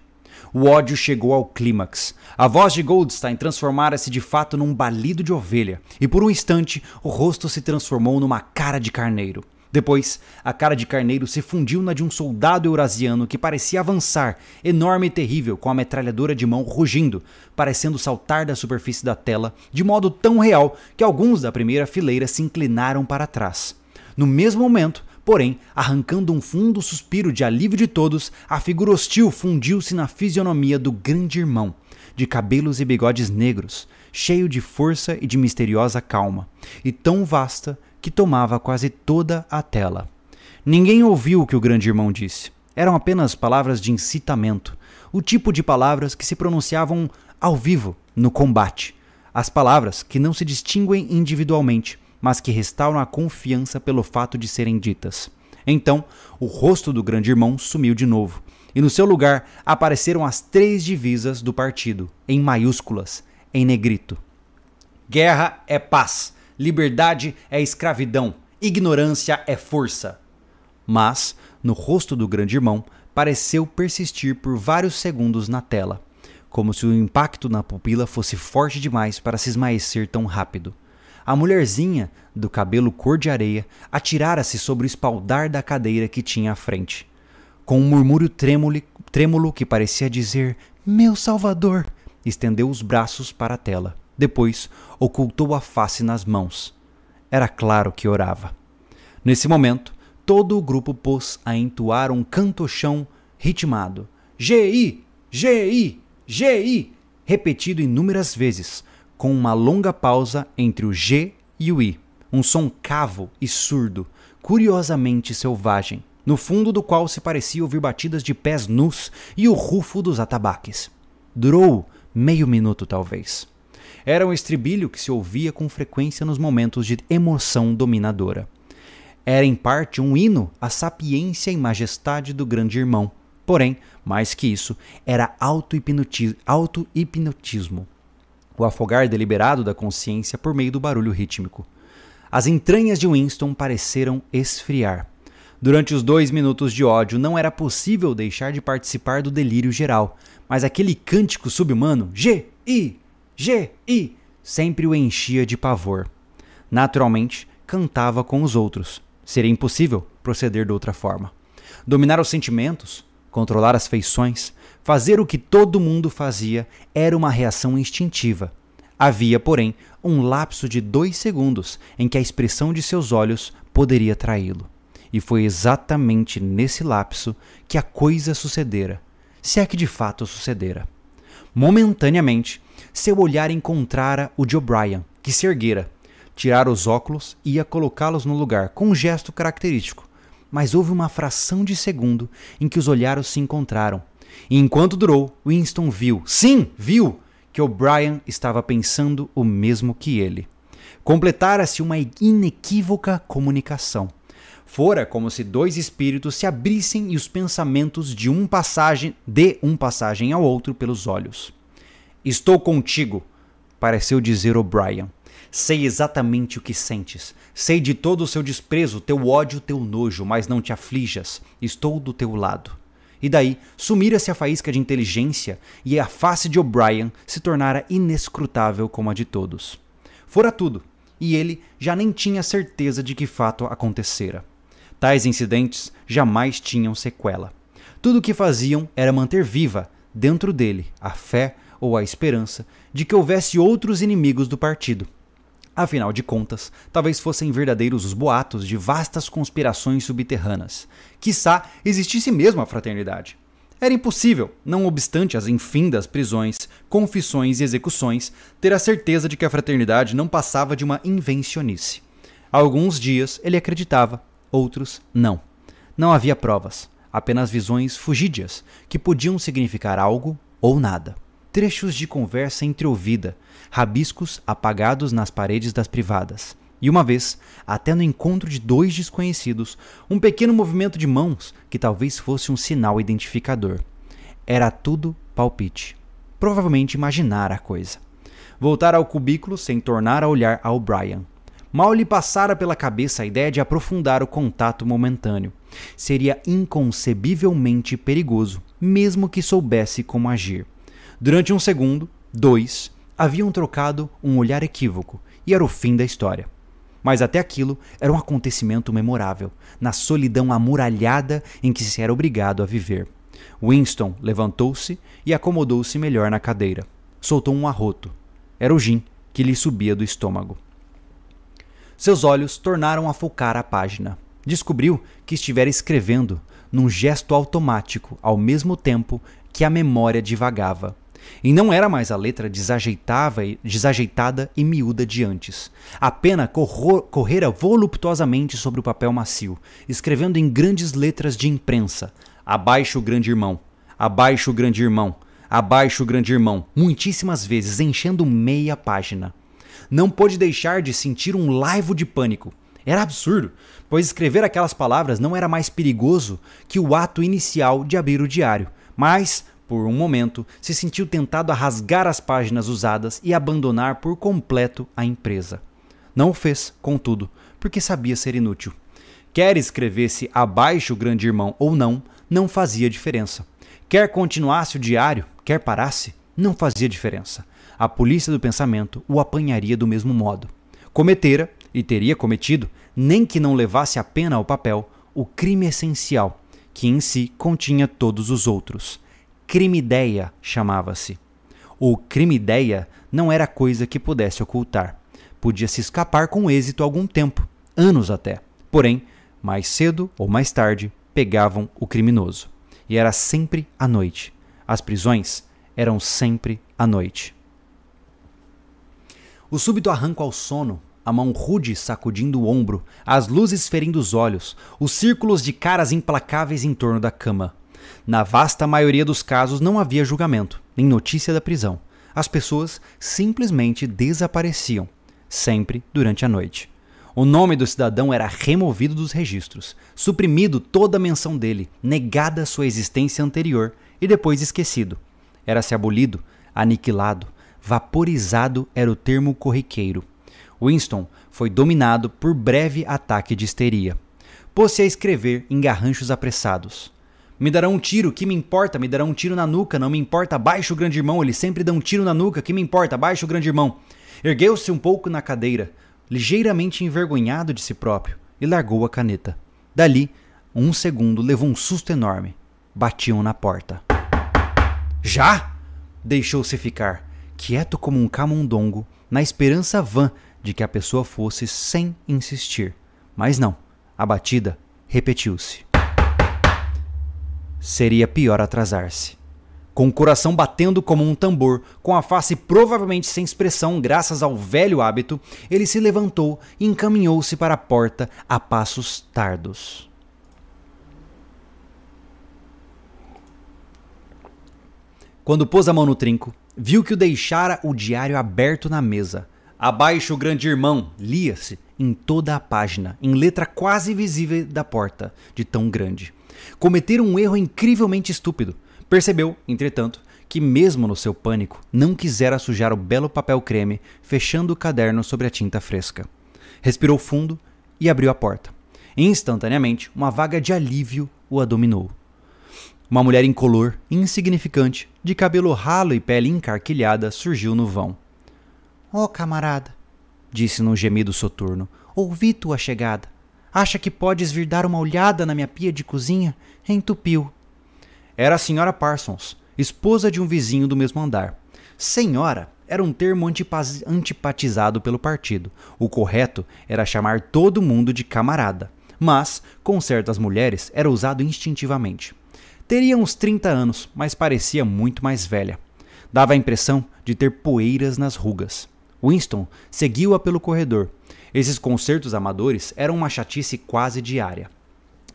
O ódio chegou ao clímax. A voz de Goldstein transformara-se de fato num balido de ovelha, e por um instante o rosto se transformou numa cara de carneiro. Depois, a cara de carneiro se fundiu na de um soldado eurasiano que parecia avançar, enorme e terrível, com a metralhadora de mão rugindo, parecendo saltar da superfície da tela, de modo tão real que alguns da primeira fileira se inclinaram para trás. No mesmo momento, porém, arrancando um fundo suspiro de alívio de todos, a figura hostil fundiu-se na fisionomia do grande irmão, de cabelos e bigodes negros, cheio de força e de misteriosa calma, e tão vasta que tomava quase toda a tela. Ninguém ouviu o que o grande irmão disse. Eram apenas palavras de incitamento, o tipo de palavras que se pronunciavam ao vivo, no combate. As palavras que não se distinguem individualmente, mas que restauram a confiança pelo fato de serem ditas. Então, o rosto do grande irmão sumiu de novo, e no seu lugar apareceram as três divisas do partido, em maiúsculas, em negrito. Guerra é paz liberdade é escravidão, ignorância é força. Mas, no rosto do grande irmão, pareceu persistir por vários segundos na tela, como se o impacto na pupila fosse forte demais para se esmaecer tão rápido. A mulherzinha, do cabelo cor de areia, atirara-se sobre o espaldar da cadeira que tinha à frente. Com um murmúrio trêmulo, trêmulo que parecia dizer: Meu Salvador! estendeu os braços para a tela. Depois, ocultou a face nas mãos. Era claro que orava. Nesse momento, todo o grupo pôs a entoar um cantochão ritmado. G-I! G-I! G-I! Repetido inúmeras vezes, com uma longa pausa entre o G e o I. Um som cavo e surdo, curiosamente selvagem, no fundo do qual se parecia ouvir batidas de pés nus e o rufo dos atabaques. Durou meio minuto, talvez. Era um estribilho que se ouvia com frequência nos momentos de emoção dominadora. Era em parte um hino à sapiência e majestade do grande irmão. Porém, mais que isso, era auto-hipnotismo. o afogar deliberado da consciência por meio do barulho rítmico. As entranhas de Winston pareceram esfriar. Durante os dois minutos de ódio, não era possível deixar de participar do delírio geral, mas aquele cântico subhumano, G, I, G, I, sempre o enchia de pavor. Naturalmente, cantava com os outros. Seria impossível proceder de outra forma. Dominar os sentimentos, controlar as feições, fazer o que todo mundo fazia era uma reação instintiva. Havia, porém, um lapso de dois segundos em que a expressão de seus olhos poderia traí-lo. E foi exatamente nesse lapso que a coisa sucedera, se é que de fato sucedera. Momentaneamente, seu olhar encontrara o de O'Brien, que se erguera, tirara os óculos e ia colocá-los no lugar, com um gesto característico. Mas houve uma fração de segundo em que os olhares se encontraram. E enquanto durou, Winston viu, sim, viu, que O'Brien estava pensando o mesmo que ele. Completara-se uma inequívoca comunicação. Fora como se dois espíritos se abrissem e os pensamentos de um passagem de um passagem ao outro pelos olhos. Estou contigo, pareceu dizer O'Brien. Sei exatamente o que sentes. Sei de todo o seu desprezo, teu ódio, teu nojo, mas não te aflijas. Estou do teu lado. E daí, sumira-se a faísca de inteligência e a face de O'Brien se tornara inescrutável como a de todos. Fora tudo, e ele já nem tinha certeza de que fato acontecera. Tais incidentes jamais tinham sequela. Tudo o que faziam era manter viva, dentro dele, a fé ou a esperança de que houvesse outros inimigos do partido. Afinal de contas, talvez fossem verdadeiros os boatos de vastas conspirações subterrâneas. Quissá existisse mesmo a fraternidade. Era impossível, não obstante as infindas prisões, confissões e execuções, ter a certeza de que a fraternidade não passava de uma invencionice. Alguns dias ele acreditava, outros não. Não havia provas, apenas visões fugídias, que podiam significar algo ou nada. Trechos de conversa entreouvida, rabiscos apagados nas paredes das privadas. E uma vez, até no encontro de dois desconhecidos, um pequeno movimento de mãos que talvez fosse um sinal identificador. Era tudo palpite. Provavelmente imaginar a coisa. Voltar ao cubículo sem tornar a olhar ao Brian. Mal lhe passara pela cabeça a ideia de aprofundar o contato momentâneo. Seria inconcebivelmente perigoso, mesmo que soubesse como agir. Durante um segundo, dois, haviam trocado um olhar equívoco e era o fim da história. Mas até aquilo era um acontecimento memorável, na solidão amuralhada em que se era obrigado a viver. Winston levantou-se e acomodou-se melhor na cadeira. Soltou um arroto. Era o gin que lhe subia do estômago. Seus olhos tornaram a focar a página. Descobriu que estivera escrevendo, num gesto automático, ao mesmo tempo que a memória divagava. E não era mais a letra desajeitada e miúda de antes. A pena correra voluptuosamente sobre o papel macio, escrevendo em grandes letras de imprensa: Abaixo o grande irmão, abaixo o grande irmão, abaixo o grande irmão, muitíssimas vezes, enchendo meia página. Não pôde deixar de sentir um laivo de pânico. Era absurdo, pois escrever aquelas palavras não era mais perigoso que o ato inicial de abrir o diário, mas por um momento, se sentiu tentado a rasgar as páginas usadas e abandonar por completo a empresa. Não o fez, contudo, porque sabia ser inútil. Quer escrevesse abaixo o grande irmão ou não, não fazia diferença. Quer continuasse o diário, quer parasse, não fazia diferença. A polícia do pensamento o apanharia do mesmo modo. Cometera, e teria cometido, nem que não levasse a pena ao papel, o crime essencial, que em si continha todos os outros crime-ideia chamava-se. O crime-ideia não era coisa que pudesse ocultar. Podia se escapar com êxito algum tempo, anos até. Porém, mais cedo ou mais tarde, pegavam o criminoso. E era sempre à noite. As prisões eram sempre à noite. O súbito arranco ao sono, a mão rude sacudindo o ombro, as luzes ferindo os olhos, os círculos de caras implacáveis em torno da cama. Na vasta maioria dos casos não havia julgamento, nem notícia da prisão. As pessoas simplesmente desapareciam, sempre durante a noite. O nome do cidadão era removido dos registros, suprimido toda a menção dele, negada sua existência anterior e depois esquecido. Era-se abolido, aniquilado, vaporizado era o termo corriqueiro. Winston foi dominado por breve ataque de histeria. Pôs-se a escrever em garranchos apressados. Me darão um tiro, que me importa? Me darão um tiro na nuca, não me importa. Baixa o grande irmão, ele sempre dá um tiro na nuca, que me importa? Baixa o grande irmão. Ergueu-se um pouco na cadeira, ligeiramente envergonhado de si próprio, e largou a caneta. Dali, um segundo, levou um susto enorme. Batiam na porta. Já? Deixou-se ficar, quieto como um camundongo, na esperança vã de que a pessoa fosse sem insistir. Mas não, a batida repetiu-se seria pior atrasar-se. Com o coração batendo como um tambor, com a face provavelmente sem expressão graças ao velho hábito, ele se levantou e encaminhou-se para a porta a passos tardos. Quando pôs a mão no trinco, viu que o deixara o diário aberto na mesa. Abaixo o grande irmão, lia-se em toda a página, em letra quase visível da porta, de tão grande cometeram um erro incrivelmente estúpido. Percebeu, entretanto, que, mesmo no seu pânico, não quisera sujar o belo papel creme, fechando o caderno sobre a tinta fresca. Respirou fundo e abriu a porta. Instantaneamente, uma vaga de alívio o dominou. Uma mulher incolor, insignificante, de cabelo ralo e pele encarquilhada, surgiu no vão. Oh, camarada, disse num gemido soturno, ouvi tua chegada. Acha que podes vir dar uma olhada na minha pia de cozinha? Entupiu. Era a senhora Parsons, esposa de um vizinho do mesmo andar. Senhora era um termo antipatizado pelo partido. O correto era chamar todo mundo de camarada, mas, com certas mulheres, era usado instintivamente. Teria uns 30 anos, mas parecia muito mais velha. Dava a impressão de ter poeiras nas rugas. Winston seguiu-a pelo corredor. Esses concertos amadores eram uma chatice quase diária.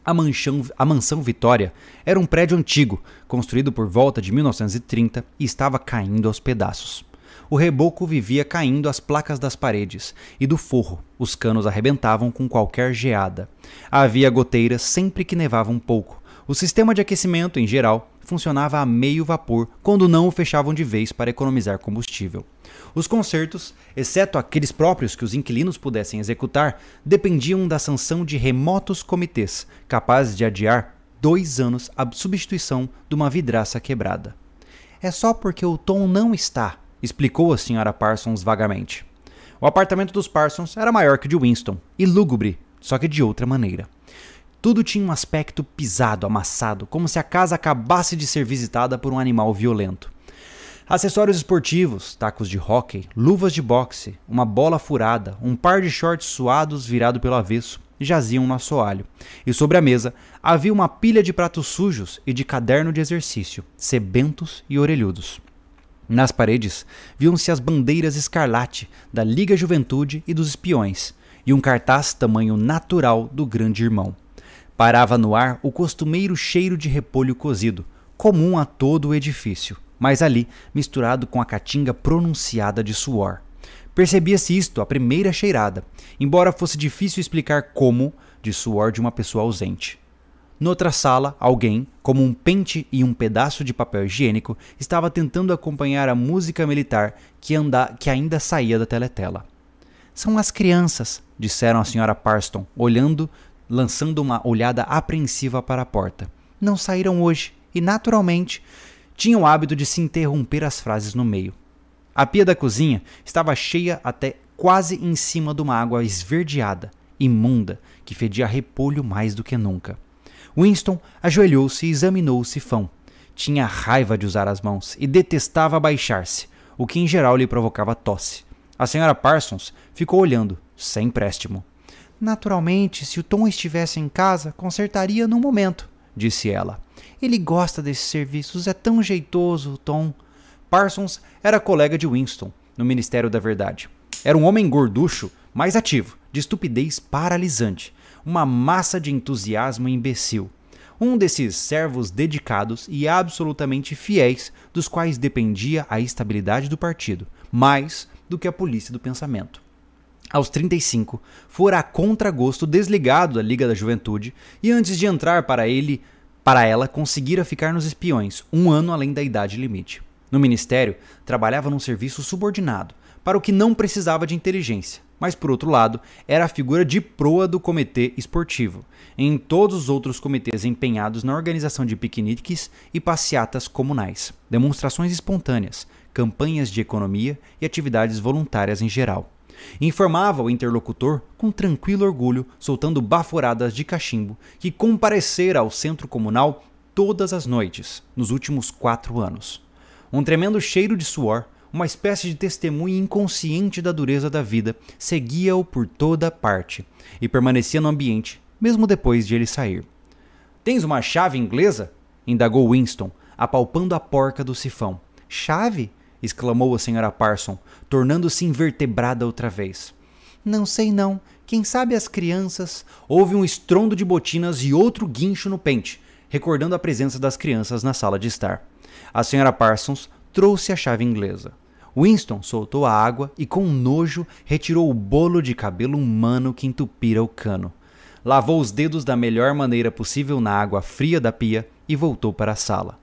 A, manchão, a Mansão Vitória era um prédio antigo, construído por volta de 1930 e estava caindo aos pedaços. O reboco vivia caindo as placas das paredes e do forro. Os canos arrebentavam com qualquer geada. Havia goteiras sempre que nevava um pouco. O sistema de aquecimento, em geral, funcionava a meio vapor quando não o fechavam de vez para economizar combustível. Os concertos, exceto aqueles próprios que os inquilinos pudessem executar, dependiam da sanção de remotos comitês, capazes de adiar dois anos a substituição de uma vidraça quebrada. É só porque o Tom não está, explicou a Sra. Parsons vagamente. O apartamento dos Parsons era maior que o de Winston e lúgubre, só que de outra maneira. Tudo tinha um aspecto pisado, amassado, como se a casa acabasse de ser visitada por um animal violento. Acessórios esportivos, tacos de hóquei, luvas de boxe, uma bola furada, um par de shorts suados virado pelo avesso jaziam no assoalho. E sobre a mesa havia uma pilha de pratos sujos e de caderno de exercício, sebentos e orelhudos. Nas paredes viam-se as bandeiras escarlate da Liga Juventude e dos Espiões, e um cartaz tamanho natural do Grande Irmão. Parava no ar o costumeiro cheiro de repolho cozido, comum a todo o edifício mas ali misturado com a caatinga pronunciada de suor. Percebia-se isto à primeira cheirada, embora fosse difícil explicar como de suor de uma pessoa ausente. Noutra sala, alguém, como um pente e um pedaço de papel higiênico, estava tentando acompanhar a música militar que, anda, que ainda saía da teletela. São as crianças, disseram a senhora Parston, olhando, lançando uma olhada apreensiva para a porta. Não saíram hoje e, naturalmente, tinha o hábito de se interromper as frases no meio. A pia da cozinha estava cheia até quase em cima de uma água esverdeada, imunda, que fedia repolho mais do que nunca. Winston ajoelhou-se e examinou o sifão. Tinha raiva de usar as mãos e detestava abaixar-se, o que em geral lhe provocava tosse. A senhora Parsons ficou olhando, sem préstimo. Naturalmente, se o Tom estivesse em casa, consertaria no momento, disse ela. Ele gosta desses serviços, é tão jeitoso, Tom. Parsons era colega de Winston no Ministério da Verdade. Era um homem gorducho, mais ativo, de estupidez paralisante, uma massa de entusiasmo imbecil. Um desses servos dedicados e absolutamente fiéis dos quais dependia a estabilidade do partido, mais do que a polícia do pensamento. Aos 35, fora a contragosto desligado da Liga da Juventude e antes de entrar para ele para ela, conseguira ficar nos espiões, um ano além da idade limite. No ministério, trabalhava num serviço subordinado, para o que não precisava de inteligência, mas por outro lado, era a figura de proa do comitê esportivo, em todos os outros comitês empenhados na organização de piqueniques e passeatas comunais, demonstrações espontâneas, campanhas de economia e atividades voluntárias em geral. Informava o interlocutor com tranquilo orgulho, soltando baforadas de cachimbo, que comparecera ao centro comunal todas as noites nos últimos quatro anos. Um tremendo cheiro de suor, uma espécie de testemunha inconsciente da dureza da vida, seguia-o por toda parte e permanecia no ambiente, mesmo depois de ele sair. Tens uma chave inglesa? indagou Winston, apalpando a porca do sifão. Chave? Exclamou a senhora Parson, tornando-se invertebrada outra vez. Não sei não. Quem sabe as crianças. Houve um estrondo de botinas e outro guincho no pente, recordando a presença das crianças na sala de estar. A senhora Parsons trouxe a chave inglesa. Winston soltou a água e, com nojo, retirou o bolo de cabelo humano que entupira o cano. Lavou os dedos da melhor maneira possível na água fria da pia e voltou para a sala.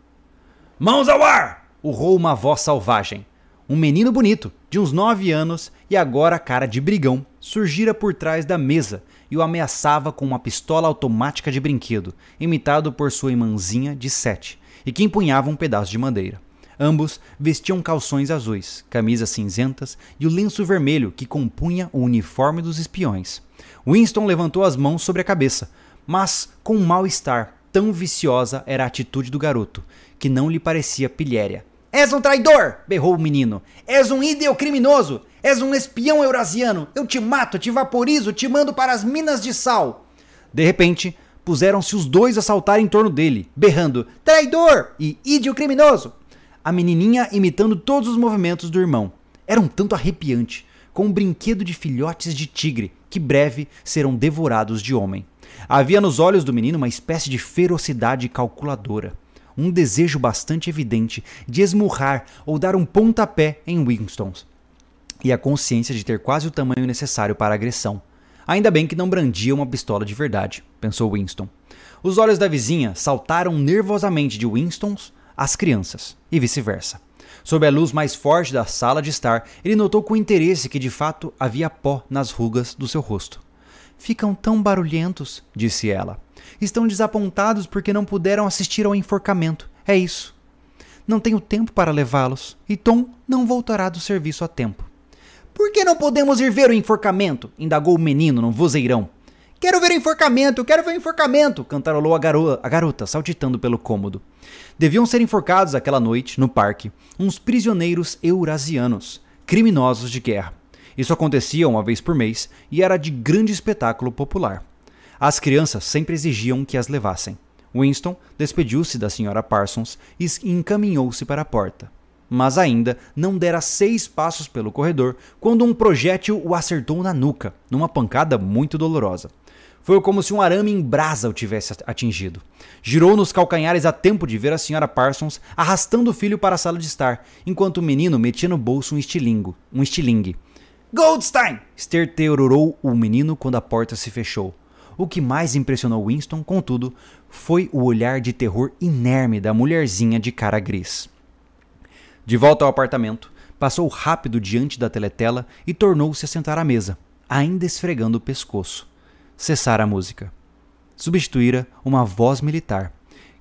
Mãos ao ar! Urrou uma voz selvagem. Um menino bonito, de uns nove anos e agora cara de brigão, surgira por trás da mesa e o ameaçava com uma pistola automática de brinquedo, imitado por sua irmãzinha de sete, e que empunhava um pedaço de madeira. Ambos vestiam calções azuis, camisas cinzentas e o lenço vermelho que compunha o uniforme dos espiões. Winston levantou as mãos sobre a cabeça, mas com um mal-estar. Tão viciosa era a atitude do garoto, que não lhe parecia pilhéria. És um traidor! berrou o menino. És um ídeo criminoso! És um espião eurasiano! Eu te mato, te vaporizo, te mando para as minas de sal! De repente, puseram-se os dois a saltar em torno dele, berrando traidor e ídeo criminoso! A menininha imitando todos os movimentos do irmão. Era um tanto arrepiante, com um brinquedo de filhotes de tigre, que breve serão devorados de homem. Havia nos olhos do menino uma espécie de ferocidade calculadora um desejo bastante evidente de esmurrar ou dar um pontapé em Winston, e a consciência de ter quase o tamanho necessário para a agressão. Ainda bem que não brandia uma pistola de verdade, pensou Winston. Os olhos da vizinha saltaram nervosamente de Winston às crianças, e vice-versa. Sob a luz mais forte da sala de estar, ele notou com interesse que de fato havia pó nas rugas do seu rosto. Ficam tão barulhentos, disse ela. Estão desapontados porque não puderam assistir ao enforcamento. É isso. Não tenho tempo para levá-los, e Tom não voltará do serviço a tempo. Por que não podemos ir ver o enforcamento? indagou o menino no vozeirão. Quero ver o enforcamento, quero ver o enforcamento! cantarolou a, garo a garota, saltitando pelo cômodo. Deviam ser enforcados aquela noite, no parque, uns prisioneiros eurasianos, criminosos de guerra. Isso acontecia uma vez por mês e era de grande espetáculo popular. As crianças sempre exigiam que as levassem. Winston despediu-se da Sra. Parsons e encaminhou-se para a porta. Mas ainda não dera seis passos pelo corredor quando um projétil o acertou na nuca, numa pancada muito dolorosa. Foi como se um arame em brasa o tivesse atingido. Girou nos calcanhares a tempo de ver a Sra. Parsons arrastando o filho para a sala de estar, enquanto o menino metia no bolso um estilingo, um estilingue. Goldstein! esterterorou o menino quando a porta se fechou. O que mais impressionou Winston, contudo, foi o olhar de terror inerme da mulherzinha de cara gris. De volta ao apartamento, passou rápido diante da teletela e tornou-se a sentar à mesa, ainda esfregando o pescoço. Cessara a música. Substituíra uma voz militar,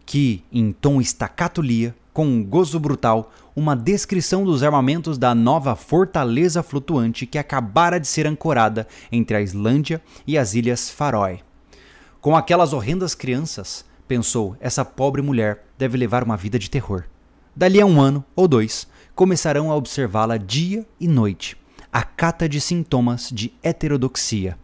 que, em tom estacato, lia, com um gozo brutal, uma descrição dos armamentos da nova fortaleza flutuante que acabara de ser ancorada entre a Islândia e as Ilhas Faroe. Com aquelas horrendas crianças, pensou, essa pobre mulher deve levar uma vida de terror. Dali a um ano ou dois, começarão a observá-la dia e noite, a cata de sintomas de heterodoxia.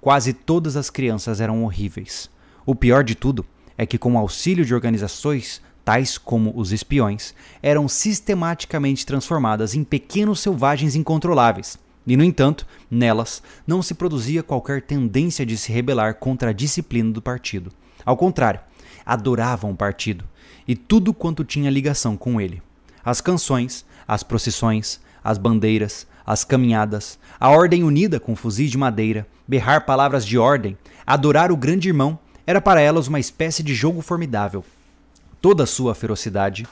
Quase todas as crianças eram horríveis. O pior de tudo é que, com o auxílio de organizações tais como os espiões, eram sistematicamente transformadas em pequenos selvagens incontroláveis, e, no entanto, nelas não se produzia qualquer tendência de se rebelar contra a disciplina do partido. Ao contrário, adoravam o partido e tudo quanto tinha ligação com ele. As canções, as procissões, as bandeiras, as caminhadas, a ordem unida com fuzis de madeira, berrar palavras de ordem, adorar o grande irmão, era para elas uma espécie de jogo formidável. Toda a sua ferocidade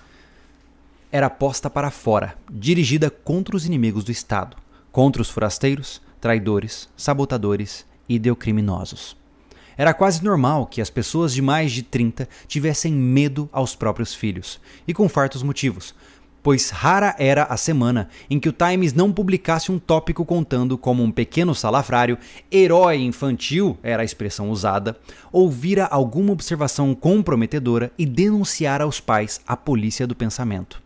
era posta para fora, dirigida contra os inimigos do Estado contra os forasteiros, traidores, sabotadores e ideocriminosos. Era quase normal que as pessoas de mais de 30 tivessem medo aos próprios filhos, e com fartos motivos, pois rara era a semana em que o Times não publicasse um tópico contando como um pequeno salafrário, herói infantil era a expressão usada, ouvira alguma observação comprometedora e denunciara aos pais a polícia do pensamento.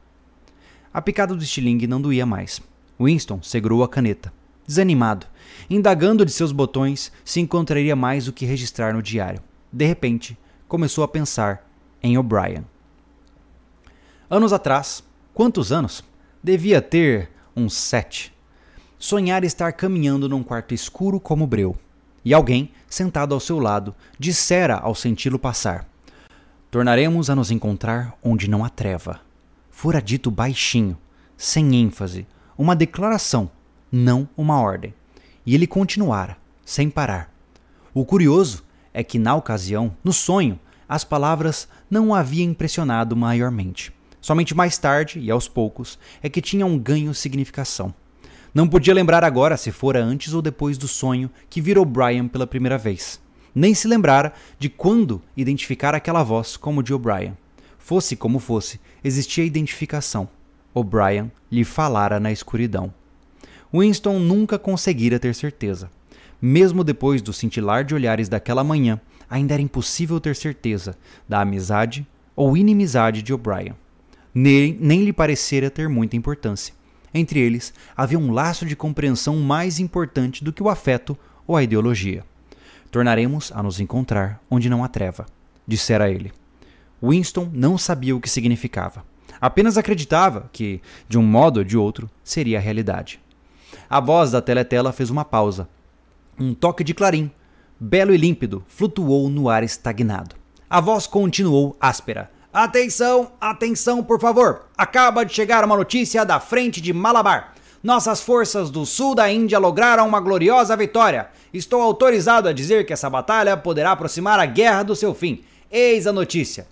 A picada do estilingue não doía mais. Winston segurou a caneta, desanimado, indagando de seus botões se encontraria mais o que registrar no diário. De repente, começou a pensar em O'Brien. Anos atrás, quantos anos? Devia ter uns sete. Sonhar estar caminhando num quarto escuro como breu, e alguém, sentado ao seu lado, dissera ao senti-lo passar: Tornaremos a nos encontrar onde não há treva. Fora dito baixinho, sem ênfase, uma declaração, não uma ordem. E ele continuara, sem parar. O curioso é que, na ocasião, no sonho, as palavras não o haviam impressionado maiormente. Somente mais tarde e aos poucos é que tinha um ganho significação. Não podia lembrar agora se fora antes ou depois do sonho que virou Brian pela primeira vez. Nem se lembrara de quando identificar aquela voz como de O'Brien. Fosse como fosse, existia identificação. O'Brien lhe falara na escuridão. Winston nunca conseguira ter certeza. Mesmo depois do cintilar de olhares daquela manhã, ainda era impossível ter certeza da amizade ou inimizade de O'Brien. Nem, nem lhe parecera ter muita importância. Entre eles havia um laço de compreensão mais importante do que o afeto ou a ideologia. Tornaremos a nos encontrar onde não há treva, dissera ele. Winston não sabia o que significava. Apenas acreditava que, de um modo ou de outro, seria a realidade. A voz da teletela fez uma pausa. Um toque de clarim, belo e límpido, flutuou no ar estagnado. A voz continuou áspera. Atenção, atenção, por favor! Acaba de chegar uma notícia da frente de Malabar. Nossas forças do sul da Índia lograram uma gloriosa vitória. Estou autorizado a dizer que essa batalha poderá aproximar a guerra do seu fim. Eis a notícia.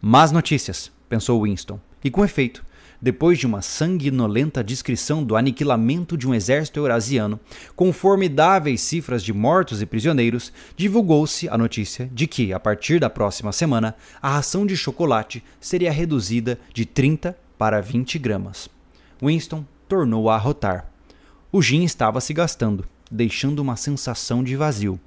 Más notícias, pensou Winston, e com efeito, depois de uma sanguinolenta descrição do aniquilamento de um exército eurasiano, com formidáveis cifras de mortos e prisioneiros, divulgou-se a notícia de que, a partir da próxima semana, a ração de chocolate seria reduzida de 30 para 20 gramas. Winston tornou a arrotar. O gin estava se gastando, deixando uma sensação de vazio.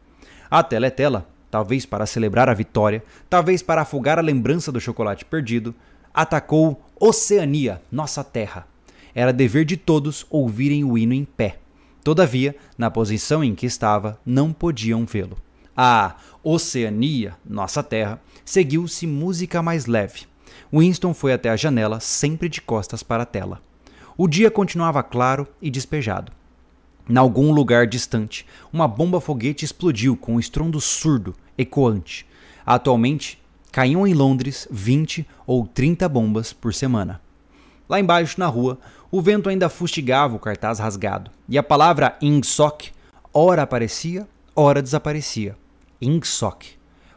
A teletela talvez para celebrar a vitória, talvez para afogar a lembrança do chocolate perdido, atacou Oceania, nossa terra. Era dever de todos ouvirem o hino em pé. Todavia, na posição em que estava, não podiam vê-lo. A Oceania, nossa terra, seguiu-se música mais leve. Winston foi até a janela, sempre de costas para a tela. O dia continuava claro e despejado. Em algum lugar distante, uma bomba foguete explodiu com um estrondo surdo, ecoante. Atualmente, caíam em Londres 20 ou 30 bombas por semana. Lá embaixo, na rua, o vento ainda fustigava o cartaz rasgado, e a palavra Ingsoc ora aparecia, ora desaparecia. Ingsoc,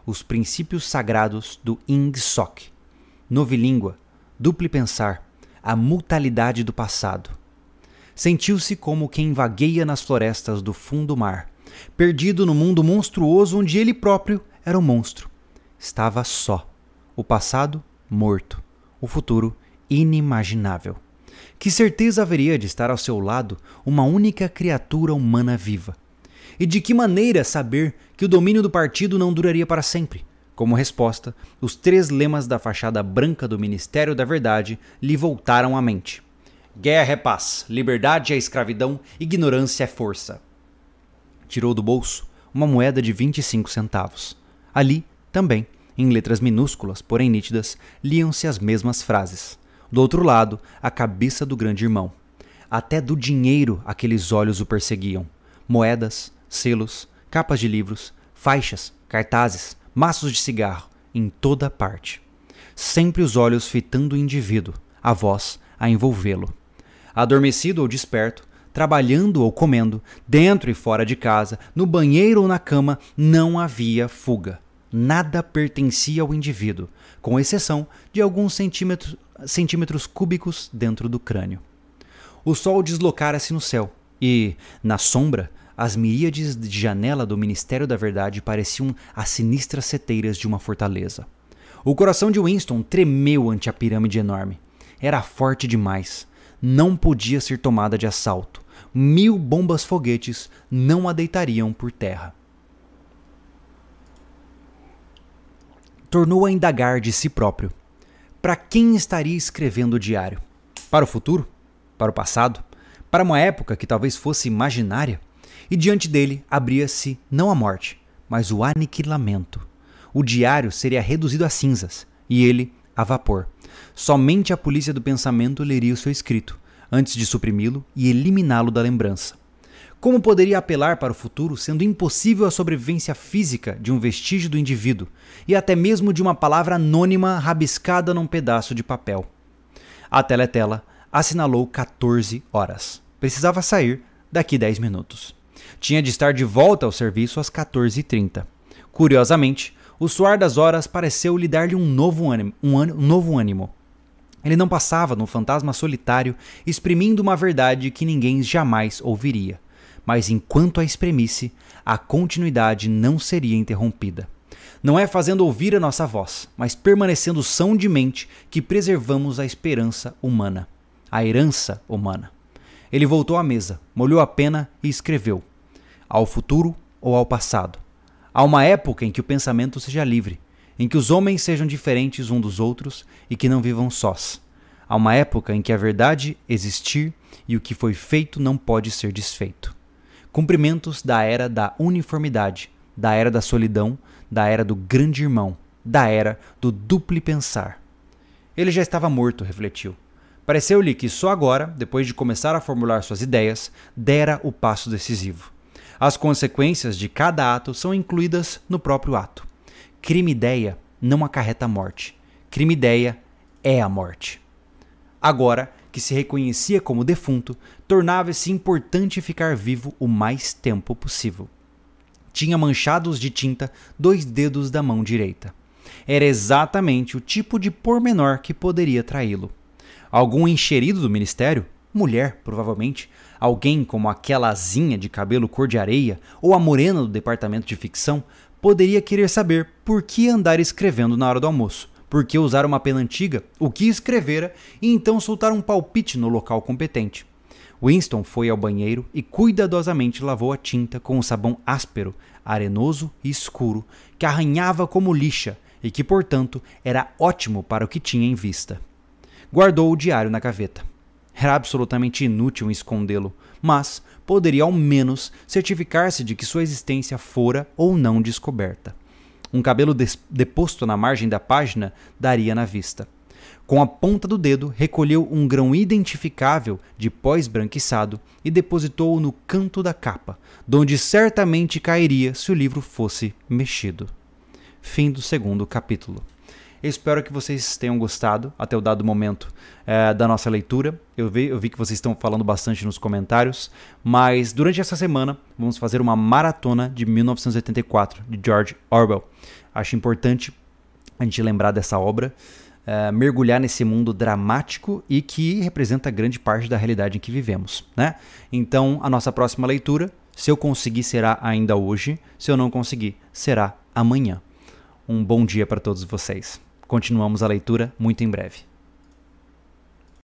os princípios sagrados do Ingsoc. Novilíngua, duplo pensar, a mutalidade do passado. Sentiu-se como quem vagueia nas florestas do fundo mar, perdido no mundo monstruoso onde ele próprio era um monstro. Estava só. O passado, morto. O futuro, inimaginável. Que certeza haveria de estar ao seu lado uma única criatura humana viva? E de que maneira saber que o domínio do partido não duraria para sempre? Como resposta, os três lemas da fachada branca do Ministério da Verdade lhe voltaram à mente. Guerra é paz, liberdade é escravidão, ignorância é força. Tirou do bolso uma moeda de 25 centavos. Ali, também, em letras minúsculas, porém nítidas, liam-se as mesmas frases. Do outro lado, a cabeça do grande irmão. Até do dinheiro aqueles olhos o perseguiam. Moedas, selos, capas de livros, faixas, cartazes, maços de cigarro, em toda parte. Sempre os olhos fitando o indivíduo, a voz a envolvê-lo adormecido ou desperto, trabalhando ou comendo, dentro e fora de casa, no banheiro ou na cama, não havia fuga. Nada pertencia ao indivíduo, com exceção de alguns centímetros, centímetros cúbicos dentro do crânio. O sol deslocara-se no céu e, na sombra, as miríades de janela do Ministério da Verdade pareciam as sinistras seteiras de uma fortaleza. O coração de Winston tremeu ante a pirâmide enorme. Era forte demais não podia ser tomada de assalto. Mil bombas foguetes não a deitariam por terra. Tornou a indagar de si próprio. Para quem estaria escrevendo o diário? Para o futuro? Para o passado? Para uma época que talvez fosse imaginária? E diante dele abria-se não a morte, mas o aniquilamento. O diário seria reduzido a cinzas e ele a vapor. Somente a polícia do pensamento leria o seu escrito, antes de suprimi-lo e eliminá-lo da lembrança. Como poderia apelar para o futuro sendo impossível a sobrevivência física de um vestígio do indivíduo e até mesmo de uma palavra anônima rabiscada num pedaço de papel? A teletela assinalou 14 horas. Precisava sair daqui 10 minutos. Tinha de estar de volta ao serviço às 14h30. Curiosamente, o suar das horas pareceu lhe dar-lhe um novo ânimo. Um, um novo ânimo. Ele não passava no fantasma solitário, exprimindo uma verdade que ninguém jamais ouviria. Mas enquanto a espremisse, a continuidade não seria interrompida. Não é fazendo ouvir a nossa voz, mas permanecendo são de mente que preservamos a esperança humana, a herança humana. Ele voltou à mesa, molhou a pena e escreveu: Ao futuro ou ao passado. Há uma época em que o pensamento seja livre, em que os homens sejam diferentes uns dos outros e que não vivam sós. Há uma época em que a verdade existir e o que foi feito não pode ser desfeito. Cumprimentos da era da uniformidade, da era da solidão, da era do grande irmão, da era do duplo pensar. Ele já estava morto, refletiu. Pareceu-lhe que só agora, depois de começar a formular suas ideias, dera o passo decisivo. As consequências de cada ato são incluídas no próprio ato. Crime-ideia não acarreta a morte. Crime-ideia é a morte. Agora que se reconhecia como defunto, tornava-se importante ficar vivo o mais tempo possível. Tinha manchados de tinta dois dedos da mão direita. Era exatamente o tipo de pormenor que poderia traí-lo. Algum encherido do ministério, mulher, provavelmente, alguém como aquela azinha de cabelo cor de areia ou a morena do departamento de ficção, poderia querer saber por que andar escrevendo na hora do almoço, por que usar uma pena antiga, o que escrevera e então soltar um palpite no local competente. Winston foi ao banheiro e cuidadosamente lavou a tinta com um sabão áspero, arenoso e escuro, que arranhava como lixa e que, portanto, era ótimo para o que tinha em vista. Guardou o diário na gaveta. Era absolutamente inútil escondê-lo, mas poderia ao menos certificar-se de que sua existência fora ou não descoberta. Um cabelo deposto na margem da página daria na vista. Com a ponta do dedo, recolheu um grão identificável de pó esbranquiçado e depositou-o no canto da capa, donde certamente cairia se o livro fosse mexido. Fim do segundo capítulo. Espero que vocês tenham gostado até o dado momento é, da nossa leitura. Eu vi, eu vi que vocês estão falando bastante nos comentários, mas durante essa semana vamos fazer uma maratona de 1984 de George Orwell. Acho importante a gente lembrar dessa obra uh, mergulhar nesse mundo dramático e que representa grande parte da realidade em que vivemos. Né? Então, a nossa próxima leitura, se eu conseguir, será ainda hoje, se eu não conseguir, será amanhã. Um bom dia para todos vocês. Continuamos a leitura muito em breve.